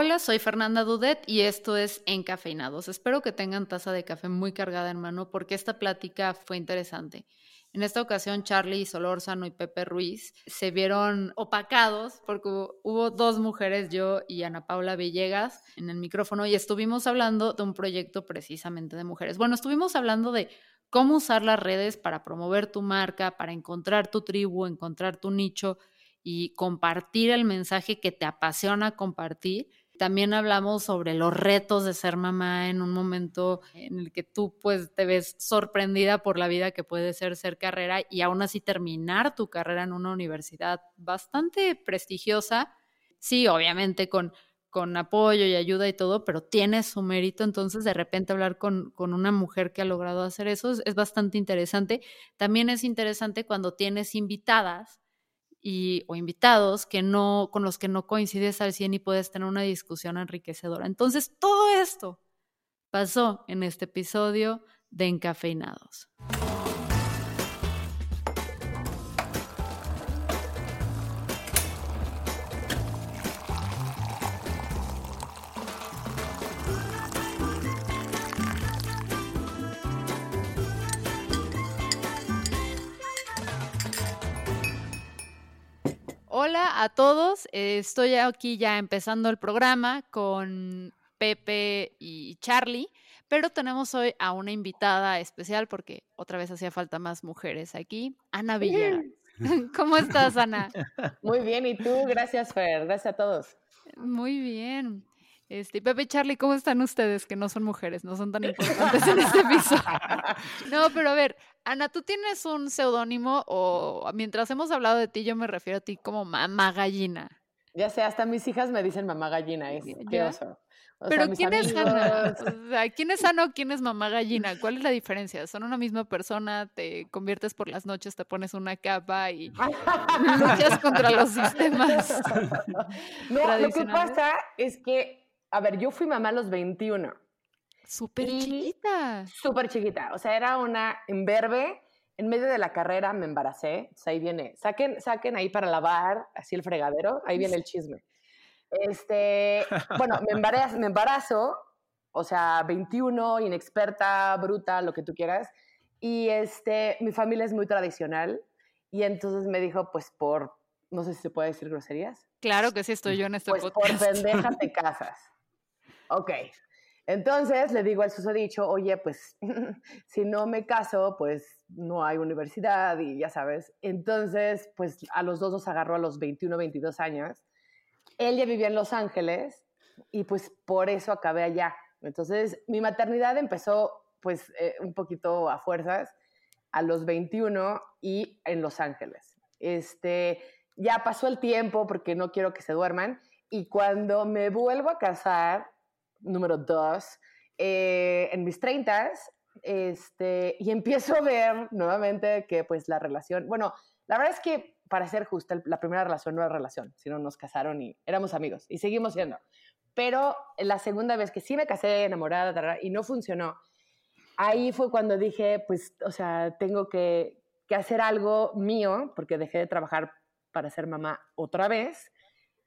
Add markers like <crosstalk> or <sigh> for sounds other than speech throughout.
Hola, soy Fernanda Dudet y esto es Encafeinados. Espero que tengan taza de café muy cargada en mano porque esta plática fue interesante. En esta ocasión, Charlie Solórzano y Pepe Ruiz se vieron opacados porque hubo, dos mujeres, yo y Ana Paula Villegas, en el micrófono y estuvimos hablando de un proyecto precisamente de mujeres. Bueno, estuvimos hablando de cómo usar las redes para promover tu marca, para encontrar tu tribu, encontrar tu nicho y compartir el mensaje que te apasiona compartir. También hablamos sobre los retos de ser mamá en un momento en el que tú pues te ves sorprendida por la vida que puede ser ser carrera y aún así terminar tu carrera en una universidad bastante prestigiosa. Sí, obviamente con, con apoyo y ayuda y todo, pero tiene su mérito. Entonces, de repente hablar con, con una mujer que ha logrado hacer eso es bastante interesante. También es interesante cuando tienes invitadas y, o invitados que no, con los que no coincides al 100 y puedes tener una discusión enriquecedora. Entonces, todo esto pasó en este episodio de Encafeinados. Hola a todos, estoy aquí ya empezando el programa con Pepe y Charlie, pero tenemos hoy a una invitada especial porque otra vez hacía falta más mujeres aquí, Ana Villegas. <laughs> ¿Cómo estás, Ana? Muy bien, ¿y tú? Gracias, Fer. Gracias a todos. Muy bien. Este, Pepe y Charlie, ¿cómo están ustedes? Que no son mujeres, no son tan importantes en este episodio. <laughs> No, pero a ver, Ana, ¿tú tienes un seudónimo o mientras hemos hablado de ti, yo me refiero a ti como mamá gallina? Ya sé, hasta mis hijas me dicen mamá gallina, es qué pero ¿quién es Ana? O sea, ¿quién es Ana o quién es mamá gallina? ¿Cuál es la diferencia? ¿Son una misma persona? ¿Te conviertes por las noches, te pones una capa y luchas contra los sistemas? <laughs> No, lo que pasa es que a ver, yo fui mamá a los 21. Súper chiquita. Súper chiquita. O sea, era una imberbe. En medio de la carrera me embaracé. O sea, ahí viene. Saquen, saquen ahí para lavar, así el fregadero. Ahí viene el chisme. Este, <laughs> bueno, me embarazo, me embarazo, o sea, 21, inexperta, bruta, lo que tú quieras. Y este, mi familia es muy tradicional. Y entonces me dijo, pues por, no sé si se puede decir groserías. Claro que sí estoy yo en este pues podcast. por pendeja <laughs> te casas. Ok. Entonces le digo al susodicho, oye, pues <laughs> si no me caso, pues no hay universidad y ya sabes. Entonces, pues a los dos nos agarró a los 21, 22 años. Él ya vivía en Los Ángeles y pues por eso acabé allá. Entonces, mi maternidad empezó pues eh, un poquito a fuerzas a los 21 y en Los Ángeles. Este, ya pasó el tiempo porque no quiero que se duerman y cuando me vuelvo a casar, número dos, eh, en mis treintas, este, y empiezo a ver nuevamente que pues la relación, bueno, la verdad es que para ser justa, la primera relación no era relación, sino nos casaron y éramos amigos y seguimos siendo. Pero la segunda vez que sí me casé enamorada y no funcionó, ahí fue cuando dije, pues, o sea, tengo que, que hacer algo mío, porque dejé de trabajar para ser mamá otra vez,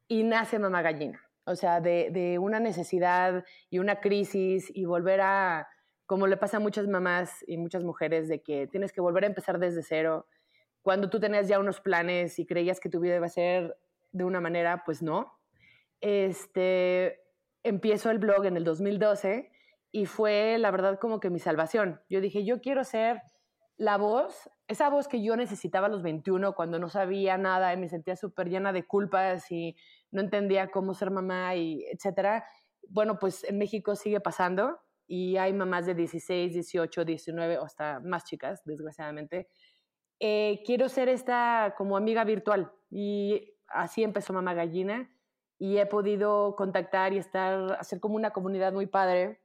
y nace mamá gallina o sea, de, una necesidad y una crisis y volver a, como le pasa a muchas mamás y muchas mujeres, de que tienes que volver a empezar desde cero. Cuando tú tenías ya unos planes y creías que tu vida iba a ser de una manera, pues no. Este, empiezo el blog en el 2012 y fue, la verdad, como que mi salvación. Yo dije, yo quiero ser la voz, esa voz que yo necesitaba a los 21 cuando no sabía nada y me sentía súper llena de culpas y no entendía cómo ser mamá y etcétera. Bueno, pues en México sigue pasando y hay mamás de 16, 18, 19 o hasta más chicas, desgraciadamente. Eh, quiero ser esta como amiga virtual y así empezó Mamá Gallina y he podido contactar y estar, hacer como una comunidad muy padre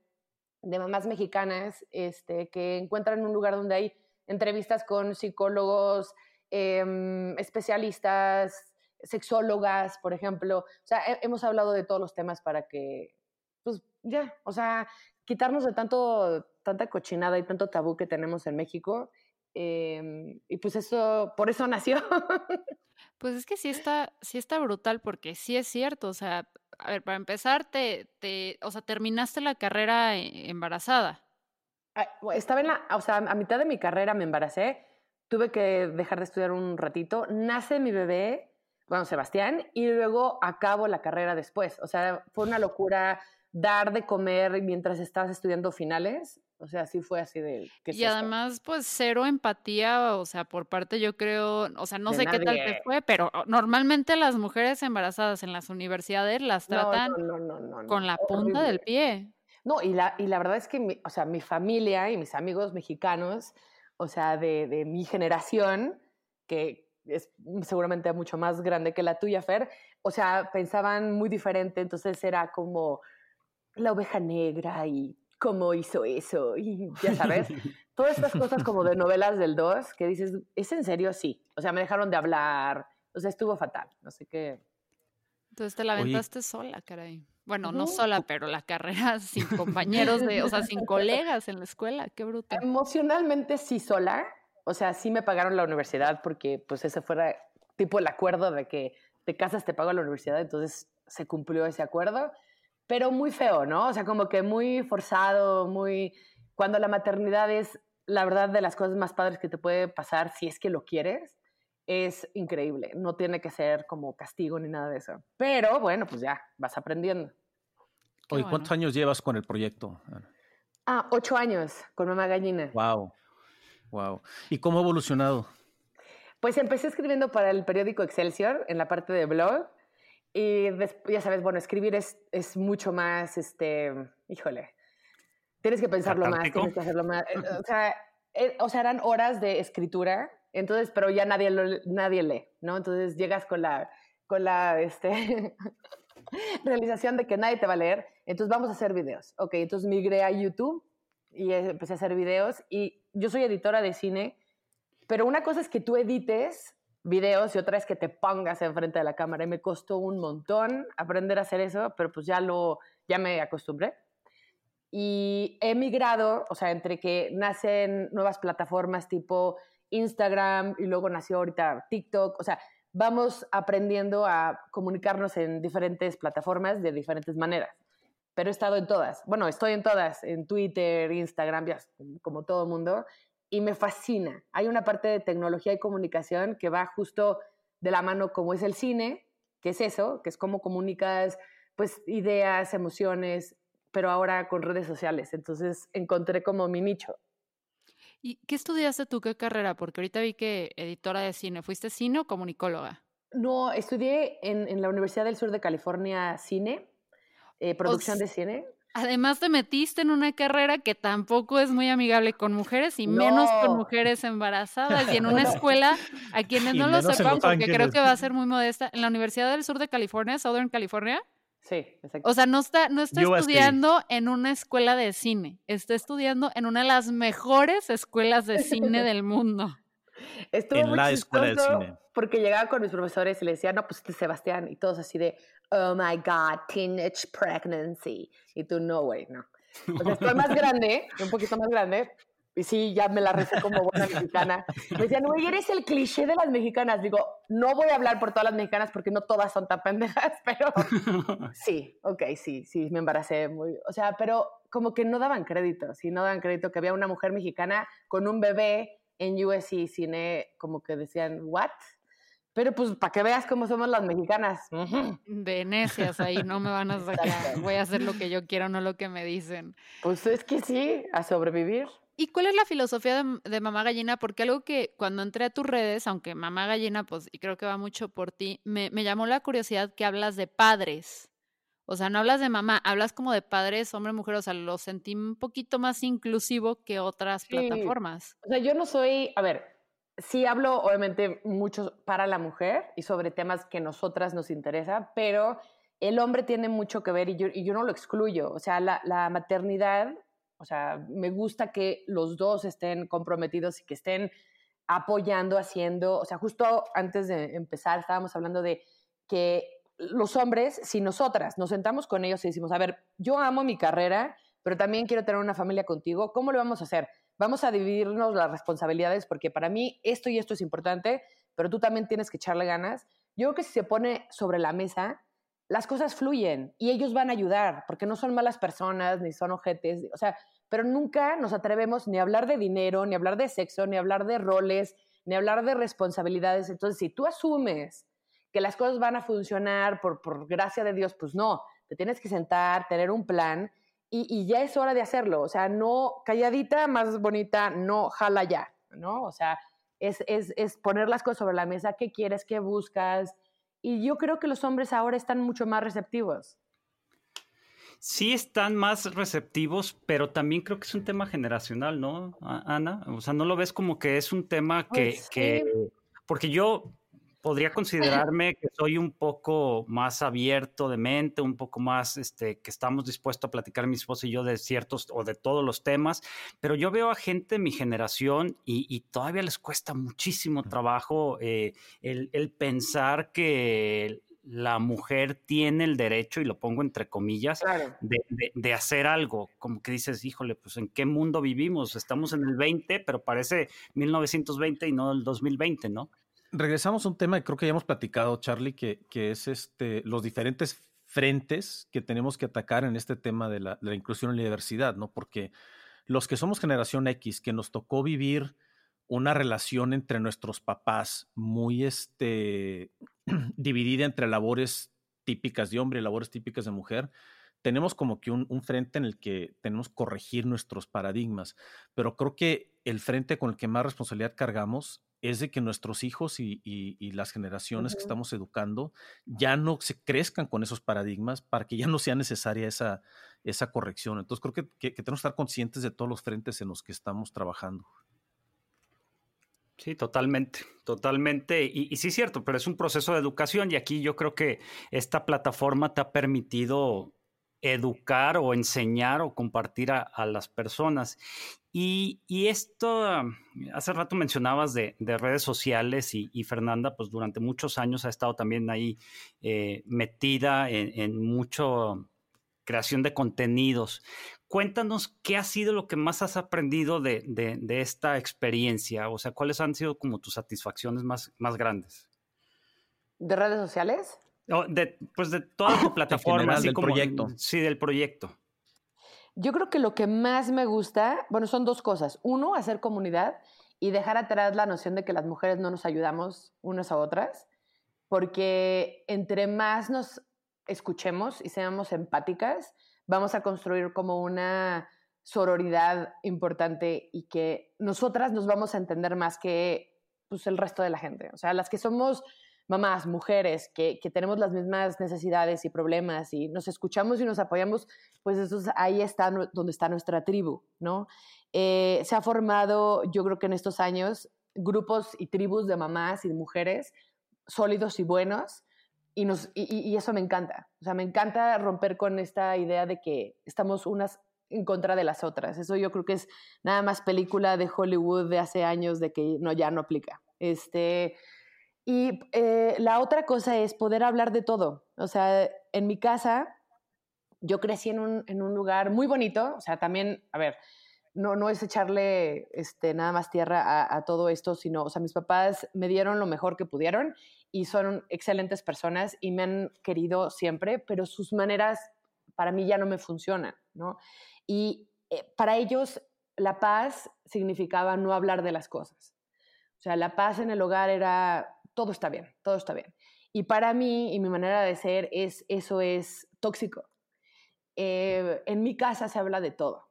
de mamás mexicanas este, que encuentran un lugar donde hay entrevistas con psicólogos, em, especialistas, sexólogas, por ejemplo. O sea, hemos hablado de todos los temas para que, pues ya, o sea, quitarnos de tanto, tanta cochinada y tanto tabú que tenemos en México. Em, y pues eso, por eso nació. <laughs> Pues es que sí está, sí está brutal porque sí es cierto, o sea, a ver, para empezar, te, te, o sea, terminaste la carrera e, embarazada. Estaba en la, o sea, a mitad de mi carrera me embaracé, tuve que dejar de estudiar un ratito, nace mi bebé, bueno, Sebastián, y luego acabo la carrera después. O sea, fue una locura dar de comer mientras estabas estudiando finales. O sea, sí fue así de... y además, pues cero empatía, o sea, por parte yo creo, o sea, no sé qué tal te fue, pero normalmente las mujeres embarazadas en las universidades las tratan con la punta del pie. No, y la, y la verdad es que, mi, o sea, mi familia y mis amigos mexicanos, o sea, de, de mi generación, que es seguramente mucho más grande que la tuya, Fer, o sea, pensaban muy diferente, entonces era como la oveja negra y cómo hizo eso, y ya sabes, <laughs> todas estas cosas como de novelas del 2 que dices, ¿es en serio? Sí, o sea, me dejaron de hablar, o sea, estuvo fatal, no sé qué. Entonces te la aventaste sola, caray. Bueno, no sola, pero la carrera <laughs> sin compañeros de, o sea, sin <laughs> colegas en la escuela, qué bruto. Emocionalmente sí sola, o sea, sí me pagaron la universidad porque pues ese fuera tipo el acuerdo de que te casas, te pago la universidad, entonces se cumplió ese acuerdo pero muy feo, ¿no? O sea, como que muy forzado, muy... Cuando la maternidad es, la verdad, de las cosas más padres que te puede pasar si es que lo quieres, es increíble. No tiene que ser como castigo ni nada de eso. Pero bueno, pues ya, vas aprendiendo. Oye, ¿cuántos años llevas con el proyecto? Ah, ocho años con Mamá Gallina. Wow, wow. ¿Y cómo ha evolucionado? Pues empecé escribiendo para el periódico Excelsior en la parte de blog y ya sabes, bueno, escribir es, es mucho más, este, híjole, tienes que pensarlo más, tienes que hacerlo más. Eh, o sea, eh, o sea, eran horas de escritura, entonces, pero ya nadie, nadie lee, ¿no? Entonces llegas con la, con la, este, <laughs> realización de que nadie te va a leer, entonces vamos a hacer videos. Ok, entonces migré a YouTube y empecé a hacer videos y yo soy editora de cine, pero una cosa es que tú edites videos y otra es que te pongas enfrente de la cámara. Y me costó un montón aprender a hacer eso, pero pues ya lo, ya me acostumbré. Y he migrado, o sea, entre que nacen nuevas plataformas tipo Instagram y luego nació ahorita TikTok, o sea, vamos aprendiendo a comunicarnos en diferentes plataformas de diferentes maneras. Pero he estado en todas. Bueno, estoy en todas, en Twitter, Instagram, ya, como todo el mundo y me fascina. Hay una parte de tecnología y comunicación que va justo de la mano como es el cine, que es eso, que es cómo comunicas pues ideas, emociones, pero ahora con redes sociales. Entonces encontré como mi nicho. ¿Y qué estudiaste tú? ¿Qué carrera? Porque ahorita vi que editora de cine. ¿Fuiste cine o comunicóloga? No, estudié en, la Universidad del Sur de California cine, eh, producción de cine. Además te metiste en una carrera que tampoco es muy amigable con mujeres y menos con mujeres embarazadas y en una <laughs> escuela, a quienes no lo sepan, porque creo que va a ser muy modesta, en la Universidad del Sur de California, Southern California. Sí, exacto. O sea, no está, no está estudiando en una escuela de cine, está estudiando en una de las mejores escuelas de cine del mundo. Estuvo en la escuela de cine. Porque llegaba con mis profesores y le decía, no, pues este Sebastián, y todos así de, oh my God, teenage pregnancy. Y tú, no, güey, <laughs> no. O sea, estoy más grande, un poquito más grande, y sí, ya me la recé como buena mexicana. Me decían, güey, eres el cliché de las mexicanas. Digo, no voy a hablar por todas las mexicanas porque no todas son tan pendejas, <laughs> pero <laughs> sí, ok, sí, sí, me embaracé muy. O sea, pero como que no daban crédito, sí, no daban crédito que había una mujer mexicana con un bebé en USC Cine, como que decían, ¿what? Pero pues para que veas cómo somos las mexicanas. Ahí, no me van a sacar. Voy a hacer lo que yo quiero, no lo que me dicen. Pues es que sí, a sobrevivir. ¿Y cuál es la filosofía de, Mamá Gallina? Porque algo que cuando entré a tus redes, aunque Mamá Gallina, pues, y creo que va mucho por ti, me, me llamó la curiosidad que hablas de padres. O sea, no hablas de mamá, hablas como de padres, hombre, mujer, o sea, lo sentí un poquito más inclusivo que otras plataformas. O sea, yo no soy, a ver, sí hablo obviamente mucho para la mujer y sobre temas que nosotras nos interesa, pero el hombre tiene mucho que ver y yo, no lo excluyo. O sea, la, la, maternidad, o sea, me gusta que los dos estén comprometidos y que estén apoyando, haciendo, o sea, justo antes de empezar estábamos hablando de que los hombres, si nosotras nos sentamos con ellos y decimos, a ver, yo amo mi carrera, pero también quiero tener una familia contigo, ¿cómo lo vamos a hacer? Vamos a dividirnos las responsabilidades porque para mí esto y esto es importante, pero tú también tienes que echarle ganas. Yo creo que si se pone sobre la mesa, las cosas fluyen y ellos van a ayudar, porque no son malas personas, ni son ojetes, o sea, pero nunca nos atrevemos ni a hablar de dinero, ni a hablar de sexo, ni a hablar de roles, ni a hablar de responsabilidades. Entonces, si tú asumes que las cosas van a funcionar por, por gracia de Dios, pues no, te tienes que sentar, tener un plan y, y, ya es hora de hacerlo. O sea, no calladita, más bonita, no jala ya, ¿no? O sea, es, es, es poner las cosas sobre la mesa, qué quieres, qué buscas. Y yo creo que los hombres ahora están mucho más receptivos. Sí están más receptivos, pero también creo que es un tema generacional, ¿no, Ana? O sea, no lo ves como que es un tema que, que porque yo podría considerarme que soy un poco más abierto de mente, un poco más, este, que estamos dispuestos a platicar mi esposa y yo de ciertos o de todos los temas, pero yo veo a gente de mi generación y, todavía les cuesta muchísimo trabajo eh, el, el pensar que la mujer tiene el derecho, y lo pongo entre comillas, de, de, de, hacer algo. Como que dices, híjole, pues en qué mundo vivimos? Estamos en el 20, pero parece 1920 y no el 2020, ¿no? Regresamos a un tema que creo que ya hemos platicado, Charlie, que, es este, los diferentes frentes que tenemos que atacar en este tema de la, inclusión en la diversidad, ¿no? Porque los que somos generación X, que nos tocó vivir una relación entre nuestros papás muy este, <clears throat> dividida entre labores típicas de hombre y labores típicas de mujer, tenemos como que un, un, frente en el que tenemos que corregir nuestros paradigmas, pero creo que el frente con el que más responsabilidad cargamos es de que nuestros hijos y, las generaciones que estamos educando ya no se crezcan con esos paradigmas para que ya no sea necesaria esa, esa corrección. Entonces creo que, tenemos que estar conscientes de todos los frentes en los que estamos trabajando. Sí, totalmente, totalmente. Y, y sí es cierto, pero es un proceso de educación y aquí yo creo que esta plataforma te ha permitido educar o enseñar o compartir a, las personas. Y, esto, hace rato mencionabas de, redes sociales y, Fernanda, pues durante muchos años ha estado también ahí eh, metida en, en mucho creación de contenidos. Cuéntanos qué ha sido lo que más has aprendido de, de, esta experiencia, o sea, cuáles han sido como tus satisfacciones más, más grandes. ¿De redes sociales? De, pues de toda tu <laughs> plataforma, así del como, proyecto. Sí, del proyecto. Yo creo que lo que más me gusta, bueno, son dos cosas. Uno, hacer comunidad y dejar atrás la noción de que las mujeres no nos ayudamos unas a otras, porque entre más nos escuchemos y seamos empáticas, vamos a construir como una sororidad importante y que nosotras nos vamos a entender más que pues, el resto de la gente. O sea, las que somos mamás, mujeres, que, tenemos las mismas necesidades y problemas y nos escuchamos y nos apoyamos, pues eso ahí está donde está nuestra tribu, ¿no? Eh, se ha formado, yo creo que en estos años, grupos y tribus de mamás y mujeres sólidos y buenos, y, nos, y, eso me encanta. O sea, me encanta romper con esta idea de que estamos unas en contra de las otras. Eso yo creo que es nada más película de Hollywood de hace años de que no, ya no aplica. Este, y eh, la otra cosa es poder hablar de todo. O sea, en mi casa, yo crecí en un, en un lugar muy bonito. O sea, también, a ver, no, no es echarle este, nada más tierra a, a, todo esto, sino, o sea, mis papás me dieron lo mejor que pudieron y son excelentes personas y me han querido siempre, pero sus maneras para mí ya no me funcionan, ¿no? Y eh, para ellos la paz significaba no hablar de las cosas. O sea, la paz en el hogar era todo está bien, todo está bien. Y para mí y mi manera de ser es, eso es tóxico. Eh, en mi casa se habla de todo.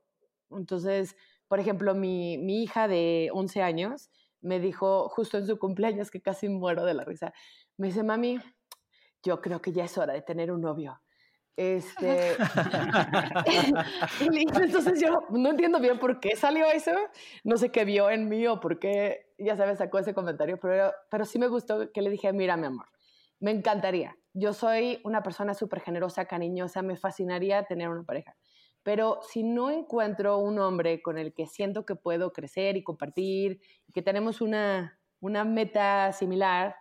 Entonces, por ejemplo, mi, mi, hija de 11 años me dijo justo en su cumpleaños que casi muero de la risa. Me dice, mami, yo creo que ya es hora de tener un novio. Este, <laughs> entonces yo no entiendo bien por qué salió eso, no sé qué vio en mí o por qué, ya sabes, sacó ese comentario, pero, pero sí me gustó que le dije, mira, mi amor, me encantaría. Yo soy una persona súper generosa, cariñosa, me fascinaría tener una pareja. Pero si no encuentro un hombre con el que siento que puedo crecer y compartir, que tenemos una, una meta similar,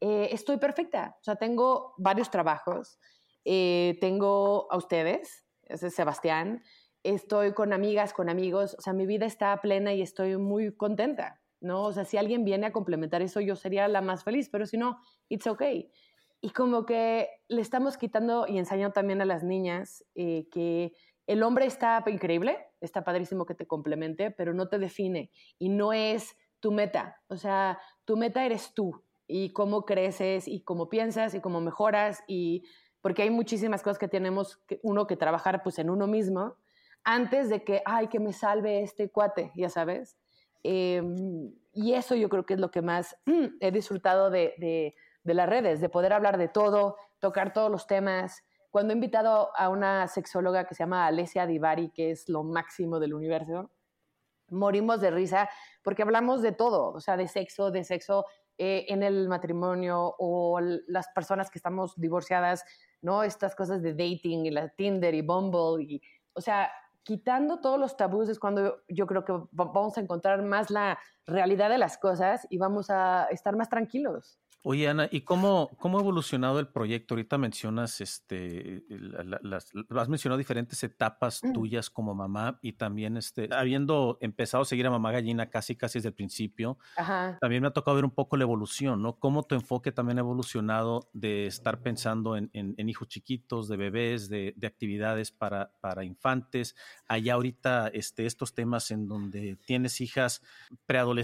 eh, estoy perfecta. O sea, tengo varios trabajos, eh, tengo a ustedes, ese es Sebastián, estoy con amigas, con amigos, o sea, mi vida está plena y estoy muy contenta, ¿no? O sea, si alguien viene a complementar eso, yo sería la más feliz, pero si no, it's okay. y como que le estamos quitando y enseñando también a las niñas eh, que el hombre está increíble, está padrísimo que te complemente, pero no te define y no es tu meta. O sea, tu meta eres tú y cómo creces y cómo piensas y cómo mejoras y porque hay muchísimas cosas que tenemos que, uno que trabajar pues en uno mismo antes de que, ay, que me salve este cuate, ya sabes. Em, y eso yo creo que es lo que más <clears throat> he disfrutado de, de, de las redes, de poder hablar de todo, tocar todos los temas, cuando he invitado a una sexóloga que se llama Alessia Divari, que es lo máximo del universo, morimos de risa porque hablamos de todo, o sea, de sexo, de sexo eh, en el matrimonio o las personas que estamos divorciadas, ¿no? Estas cosas de dating y la Tinder y Bumble, y, o sea, quitando todos los tabús es cuando yo creo que vamos a encontrar más la realidad de las cosas y vamos a estar más tranquilos. Oye, Ana, ¿y cómo, cómo ha evolucionado el proyecto? Ahorita mencionas, este, las, has mencionado diferentes etapas mm. tuyas como mamá y también, este, habiendo empezado a seguir a Mamá Gallina casi, casi desde el principio, también me ha tocado ver un poco la evolución, ¿no? Cómo tu enfoque también ha evolucionado de estar pensando en, en, hijos chiquitos, de bebés, de, de, actividades para, para infantes, allá ahorita, este, estos temas en donde tienes hijas preadolescentes,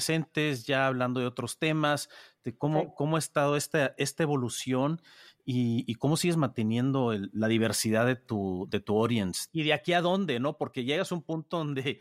ya hablando de otros temas, de cómo, cómo ha estado esta, esta evolución y, cómo sigues manteniendo la diversidad de tu, de tu audience. Y de aquí a dónde, ¿no? Porque llegas a un punto donde,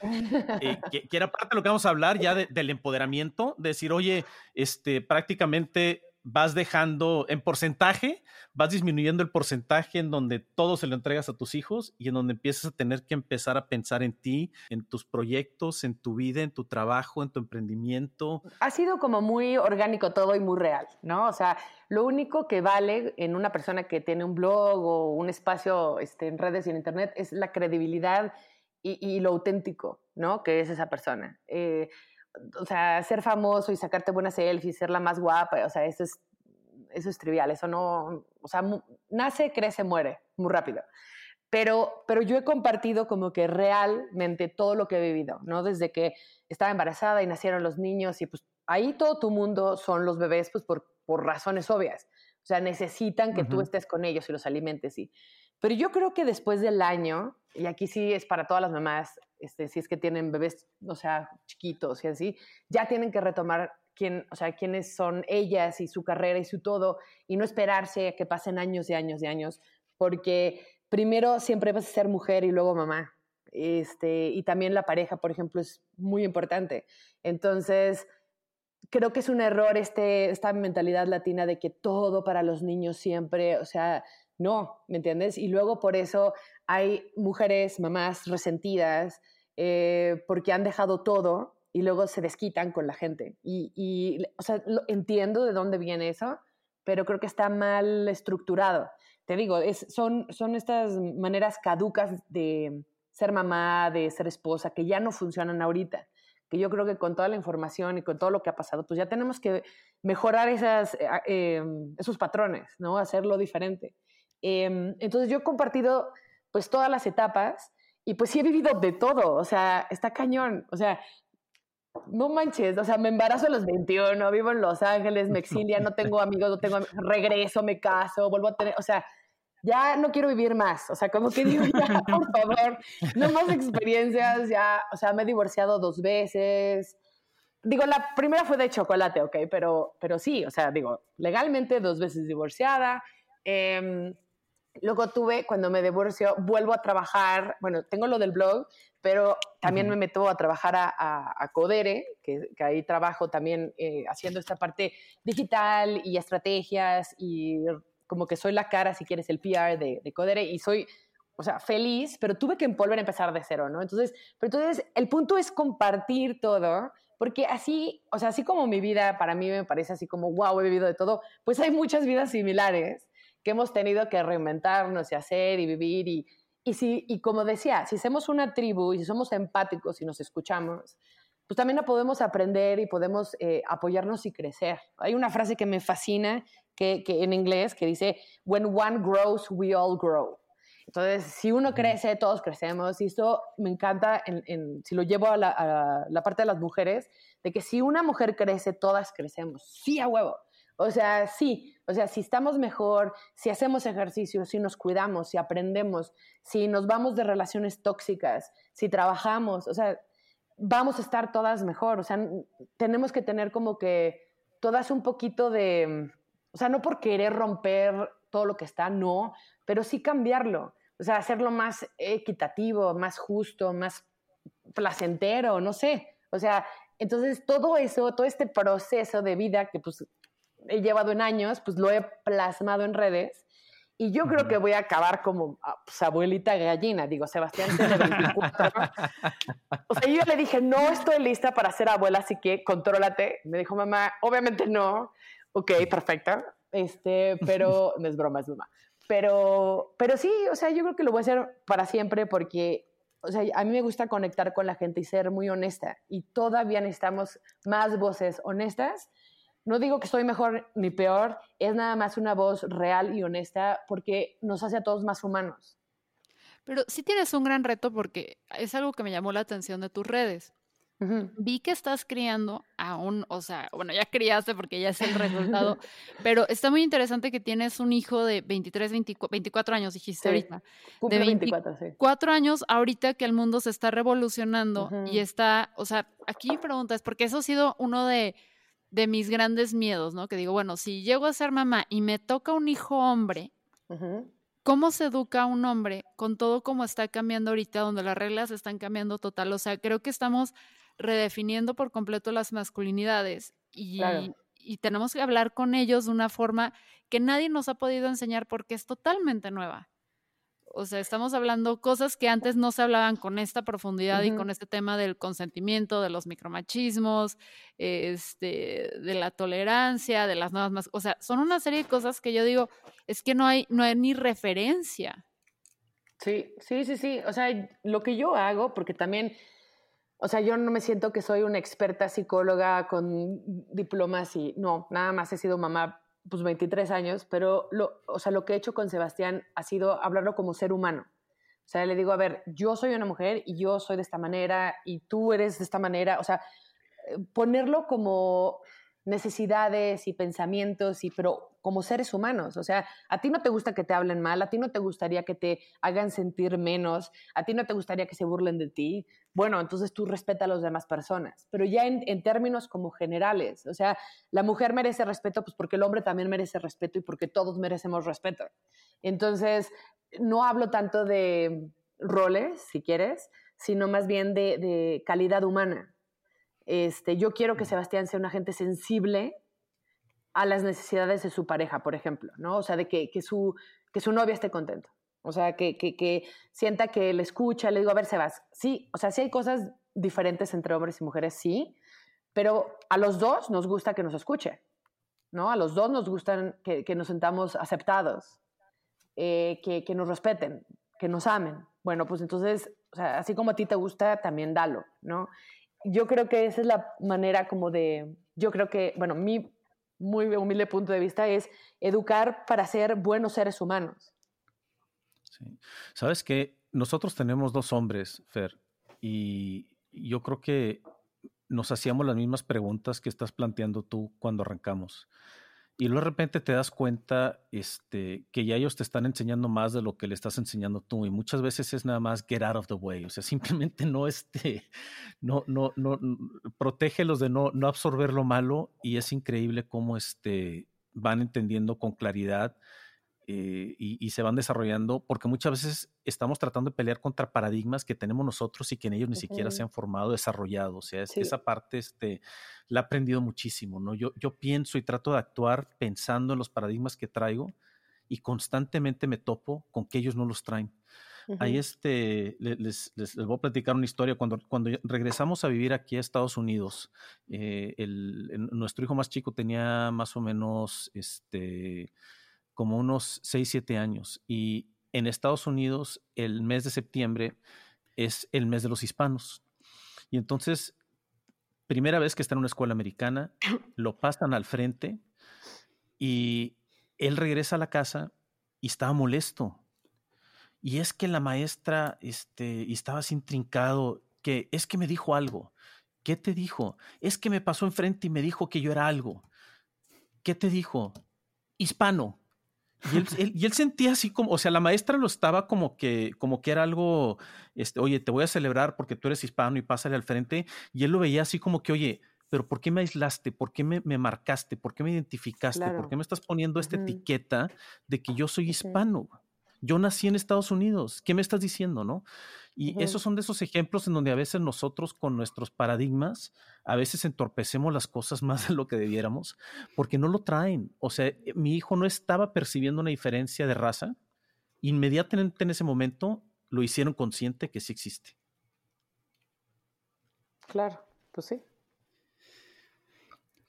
eh, <laughs> que, era parte de lo que vamos a hablar ya del empoderamiento, decir, oye, este, prácticamente vas dejando en porcentaje, vas disminuyendo el porcentaje en donde todo se lo entregas a tus hijos y en donde empiezas a tener que empezar a pensar en ti, en tus proyectos, en tu vida, en tu trabajo, en tu emprendimiento. Ha sido como muy orgánico todo y muy real, ¿no? O sea, lo único que vale en una persona que tiene un blog o un espacio este, en redes y en internet es la credibilidad y, lo auténtico, ¿no? Que es esa persona. Eh, o sea, ser famoso y sacarte buenas selfies, ser la más guapa, o sea, eso es, eso es trivial, eso no, o sea, nace, crece, muere, muy rápido. Pero, pero yo he compartido como que realmente todo lo que he vivido, ¿no? Desde que estaba embarazada y nacieron los niños y pues ahí todo tu mundo son los bebés, pues por, por razones obvias. O sea, necesitan que tú estés con ellos y los alimentes, sí. Pero yo creo que después del año, y aquí sí es para todas las mamás, este, si es que tienen bebés, o sea, chiquitos y así, ya tienen que retomar quién, o sea, quiénes son ellas y su carrera y su todo, y no esperarse a que pasen años y años y años, porque primero siempre vas a ser mujer y luego mamá. Este, y también la pareja, por ejemplo, es muy importante. Entonces, creo que es un error este, esta mentalidad latina de que todo para los niños siempre, o sea, no, ¿me entiendes? Y luego por eso hay mujeres, mamás resentidas, eh, porque han dejado todo y luego se desquitan con la gente. Y, o sea, entiendo de dónde viene eso, pero creo que está mal estructurado. Te digo, son, son estas maneras caducas de ser mamá, de ser esposa, que ya no funcionan ahorita. Que yo creo que con toda la información y con todo lo que ha pasado, pues ya tenemos que mejorar esas, eh, em, esos patrones, ¿no? Hacerlo diferente. Em, entonces yo he compartido pues todas las etapas y pues sí he vivido de todo, o sea, está cañón, o sea, no manches, o sea, me embarazo a los 21, vivo en Los Ángeles, me exilia, no tengo amigos, no tengo regreso, me caso, vuelvo a tener, o sea, ya no quiero vivir más, o sea, como que digo, <laughs> ya, por favor, no más experiencias, ya, o sea, me he divorciado dos veces, digo, la primera fue de chocolate, ok, pero, pero sí, o sea, digo, legalmente dos veces divorciada, eh, Luego tuve, cuando me divorcio, vuelvo a trabajar, bueno, tengo lo del blog, pero también me meto a trabajar a, Codere, que, ahí trabajo también eh, haciendo esta parte digital y estrategias y como que soy la cara, si quieres, el PR de, de Codere y soy, o sea, feliz, pero tuve que volver a empezar de cero, ¿no? Entonces, pero entonces el punto es compartir todo, porque así, o sea, así como mi vida para mí me parece así como, wow, he vivido de todo, pues hay muchas vidas similares que hemos tenido que reinventarnos y hacer y vivir. Y, y, si, y como decía, si somos una tribu y si somos empáticos y nos escuchamos, pues también no podemos aprender y podemos eh, apoyarnos y crecer. Hay una frase que me fascina que, que, en inglés que dice, When one grows, we all grow. Entonces, si uno crece, todos crecemos. Y esto me encanta, en, si lo llevo a la, a la parte de las mujeres, de que si una mujer crece, todas crecemos. Sí, a huevo. O sea, sí, o sea, si estamos mejor, si hacemos ejercicio, si nos cuidamos, si aprendemos, si nos vamos de relaciones tóxicas, si trabajamos, o sea, vamos a estar todas mejor. O sea, tenemos que tener como que todas un poquito de, o sea, no por querer romper todo lo que está, no, pero sí cambiarlo. O sea, hacerlo más equitativo, más justo, más placentero, no sé. O sea, entonces todo eso, todo este proceso de vida que pues he llevado en años, pues lo he plasmado en redes. Y yo creo que voy a acabar como ah, pues, abuelita gallina. Digo, Sebastián tiene 24. <laughs> o sea, yo le dije, no estoy lista para ser abuela, así que contrólate. Me dijo, mamá, obviamente no. Ok, perfecta. Este, pero <laughs> no es broma, es broma. Pero, pero sí, o sea, yo creo que lo voy a hacer para siempre porque, o sea, a mí me gusta conectar con la gente y ser muy honesta. Y todavía necesitamos más voces honestas no digo que estoy mejor ni peor, es nada más una voz real y honesta porque nos hace a todos más humanos. Pero sí tienes un gran reto porque es algo que me llamó la atención de tus redes. Vi que estás criando aún, o sea, bueno, ya criaste porque ya es el resultado, <laughs> pero está muy interesante que tienes un hijo de 23, 24, años, dijiste ahorita. de 24, sí. años, ahorita que el mundo se está revolucionando y está, o sea, aquí mi pregunta es, porque eso ha sido uno de de mis grandes miedos, ¿no? Que digo, bueno, si llego a ser mamá y me toca un hijo hombre, ¿cómo se educa a un hombre con todo como está cambiando ahorita, donde las reglas están cambiando total? O sea, creo que estamos redefiniendo por completo las masculinidades y, y tenemos que hablar con ellos de una forma que nadie nos ha podido enseñar porque es totalmente nueva. O sea, estamos hablando cosas que antes no se hablaban con esta profundidad y con este tema del consentimiento, de los micromachismos, este, de la tolerancia, de las nuevas más, o sea, son una serie de cosas que yo digo, es que no hay, no hay ni referencia. Sí, sí, sí, sí. O sea, lo que yo hago, porque también, o sea, yo no me siento que soy una experta psicóloga con diplomas y no, nada más he sido mamá pues 23 años, pero lo, o sea, lo que he hecho con Sebastián ha sido hablarlo como ser humano. O sea, le digo, a ver, yo soy una mujer y yo soy de esta manera y tú eres de esta manera. O sea, eh, ponerlo como necesidades y pensamientos, y, pero como seres humanos. O sea, a ti no te gusta que te hablen mal, a ti no te gustaría que te hagan sentir menos, a ti no te gustaría que se burlen de ti. Bueno, entonces tú respeta a las demás personas. Pero ya en, en términos como generales, o sea, la mujer merece respeto pues porque el hombre también merece respeto y porque todos merecemos respeto. Entonces, no hablo tanto de roles, si quieres, sino más bien de, de calidad humana. Este, yo quiero que Sebastián sea una gente sensible a las necesidades de su pareja, por ejemplo, ¿no? O sea, de que, que, su, que su novia esté contento. O sea, que, que, sienta que le escucha, le digo, a ver, Sebas, sí, o sea, sí hay cosas diferentes entre hombres y mujeres, sí, pero a los dos nos gusta que nos escuche, ¿no? A los dos nos gustan que, que nos sentamos aceptados, eh, que, que nos respeten, que nos amen. Bueno, pues entonces, o sea, así como a ti te gusta, también dalo, ¿no? yo creo que esa es la manera como de, yo creo que, bueno, mi muy humilde punto de vista es educar para ser buenos seres humanos. Sabes que nosotros tenemos dos hombres, Fer, y yo creo que nos hacíamos las mismas preguntas que estás planteando tú cuando arrancamos. Y luego de repente te das cuenta este, que ya ellos te están enseñando más de lo que le estás enseñando tú. Y muchas veces es nada más get out of the way. O sea, <laughs> simplemente no, este, no, no, no, protégelos de no, no absorber lo malo. Y es increíble cómo este, van entendiendo con claridad eh, y, se van desarrollando, porque muchas veces estamos tratando de pelear contra paradigmas que tenemos nosotros y que en ellos ni siquiera se han formado, desarrollado. O sea, esa parte este, la he aprendido muchísimo, ¿no? Yo, yo pienso y trato de actuar pensando en los paradigmas que traigo y constantemente me topo con que ellos no los traen. Ahí este, les, les, voy a platicar una historia. Cuando, cuando regresamos a vivir aquí a Estados Unidos, eh, el, nuestro hijo más chico tenía más o menos este, como unos 6, 7 años. Y en Estados Unidos el mes de septiembre es el mes de los hispanos. Y entonces, primera vez que está en una escuela americana, <coughs> lo pasan al frente y él regresa a la casa y estaba molesto. Y es que la maestra este, estaba así intrincado, que es que me dijo algo. ¿Qué te dijo? Es que me pasó enfrente y me dijo que yo era algo. ¿qué te dijo? Hispano. Y él, sentía así como, o sea, la maestra lo estaba como que, como que era algo, este, oye, te voy a celebrar porque tú eres hispano y pásale al frente. Y él lo veía así como que, oye, pero ¿por qué me aislaste? ¿Por qué me, marcaste? ¿Por qué me identificaste? ¿Por qué me estás poniendo esta etiqueta de que yo soy hispano? Yo nací en Estados Unidos. ¿Qué me estás diciendo, no? Y esos son de esos ejemplos en donde a veces nosotros con nuestros paradigmas, a veces entorpecemos las cosas <laughs> más de lo que debiéramos, porque no lo traen. O sea, eh, mi hijo no estaba percibiendo una diferencia de raza. Inmediatamente en ese momento lo hicieron consciente que sí existe. Claro, pues sí.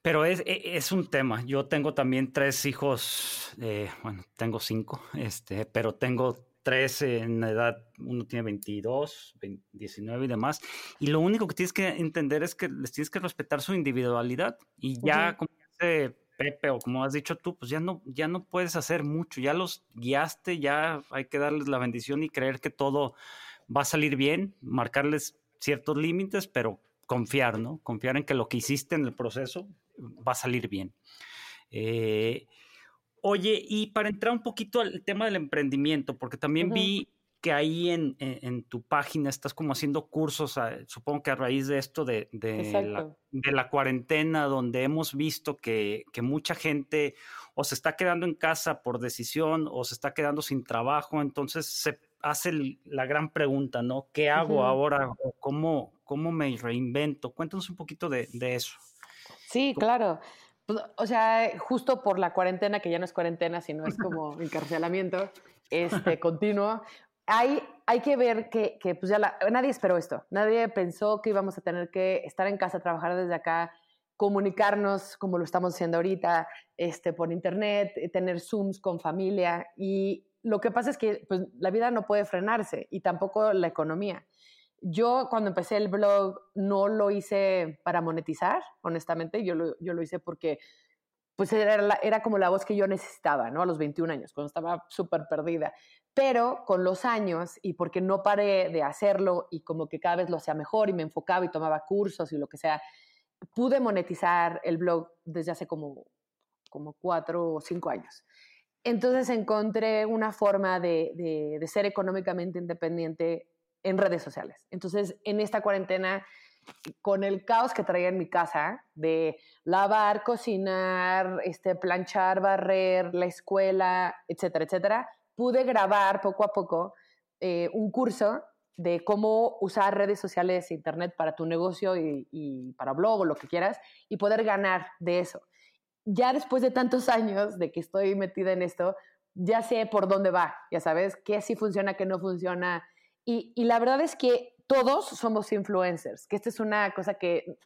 Pero es, e, es, un tema. Yo tengo también tres hijos, eh, bueno, tengo cinco, este, pero tengo tres en edad, uno tiene 22, 19 y demás. Y lo único que tienes que entender es que les tienes que respetar su individualidad. Y ya, como dice Pepe o como has dicho tú, pues ya no, ya no puedes hacer mucho. Ya los guiaste, ya hay que darles la bendición y creer que todo va a salir bien, marcarles ciertos límites, pero confiar, ¿no? Confiar en que lo que hiciste en el proceso va a salir bien. Eh, oye, y para entrar un poquito al tema del emprendimiento, porque también vi que ahí en, tu página estás como haciendo cursos, supongo que a raíz de esto de, la, cuarentena, donde hemos visto que, mucha gente o se está quedando en casa por decisión o se está quedando sin trabajo, entonces se hace la gran pregunta, ¿no? ¿Qué hago ahora? ¿Cómo, ¿Cómo me reinvento? Cuéntanos un poquito de, eso. Sí, claro. Pues, o sea, justo por la cuarentena, que ya no es cuarentena, sino es como encarcelamiento este, continuo, hay, hay que ver que, que pues ya nadie esperó esto. Nadie pensó que íbamos a tener que estar en casa, trabajar desde acá, comunicarnos como lo estamos haciendo ahorita, este, por internet, eh, tener Zooms con familia. Y lo que pasa es que pues, la vida no puede frenarse y tampoco la economía. Yo cuando empecé el blog no lo hice para monetizar, honestamente, yo lo, yo lo hice porque pues era, era, como la voz que yo necesitaba, ¿no? A los 21 años, cuando estaba súper perdida. Pero con los años y porque no paré de hacerlo y como que cada vez lo hacía mejor y me enfocaba y tomaba cursos y lo que sea, pude monetizar el blog desde hace como, como cuatro o cinco años. Entonces encontré una forma de, de, de ser económicamente independiente en redes sociales. Entonces, en esta cuarentena, con el caos que traía en mi casa de lavar, cocinar, este, planchar, barrer, la escuela, etcétera, etcétera, pude grabar poco a poco eh, un curso de cómo usar redes sociales e internet para tu negocio y, y, para blog o lo que quieras y poder ganar de eso. Ya después de tantos años de que estoy metida en esto, ya sé por dónde va, ya sabes, qué sí funciona, qué no funciona, y, la verdad es que todos somos influencers, que esta es una cosa que,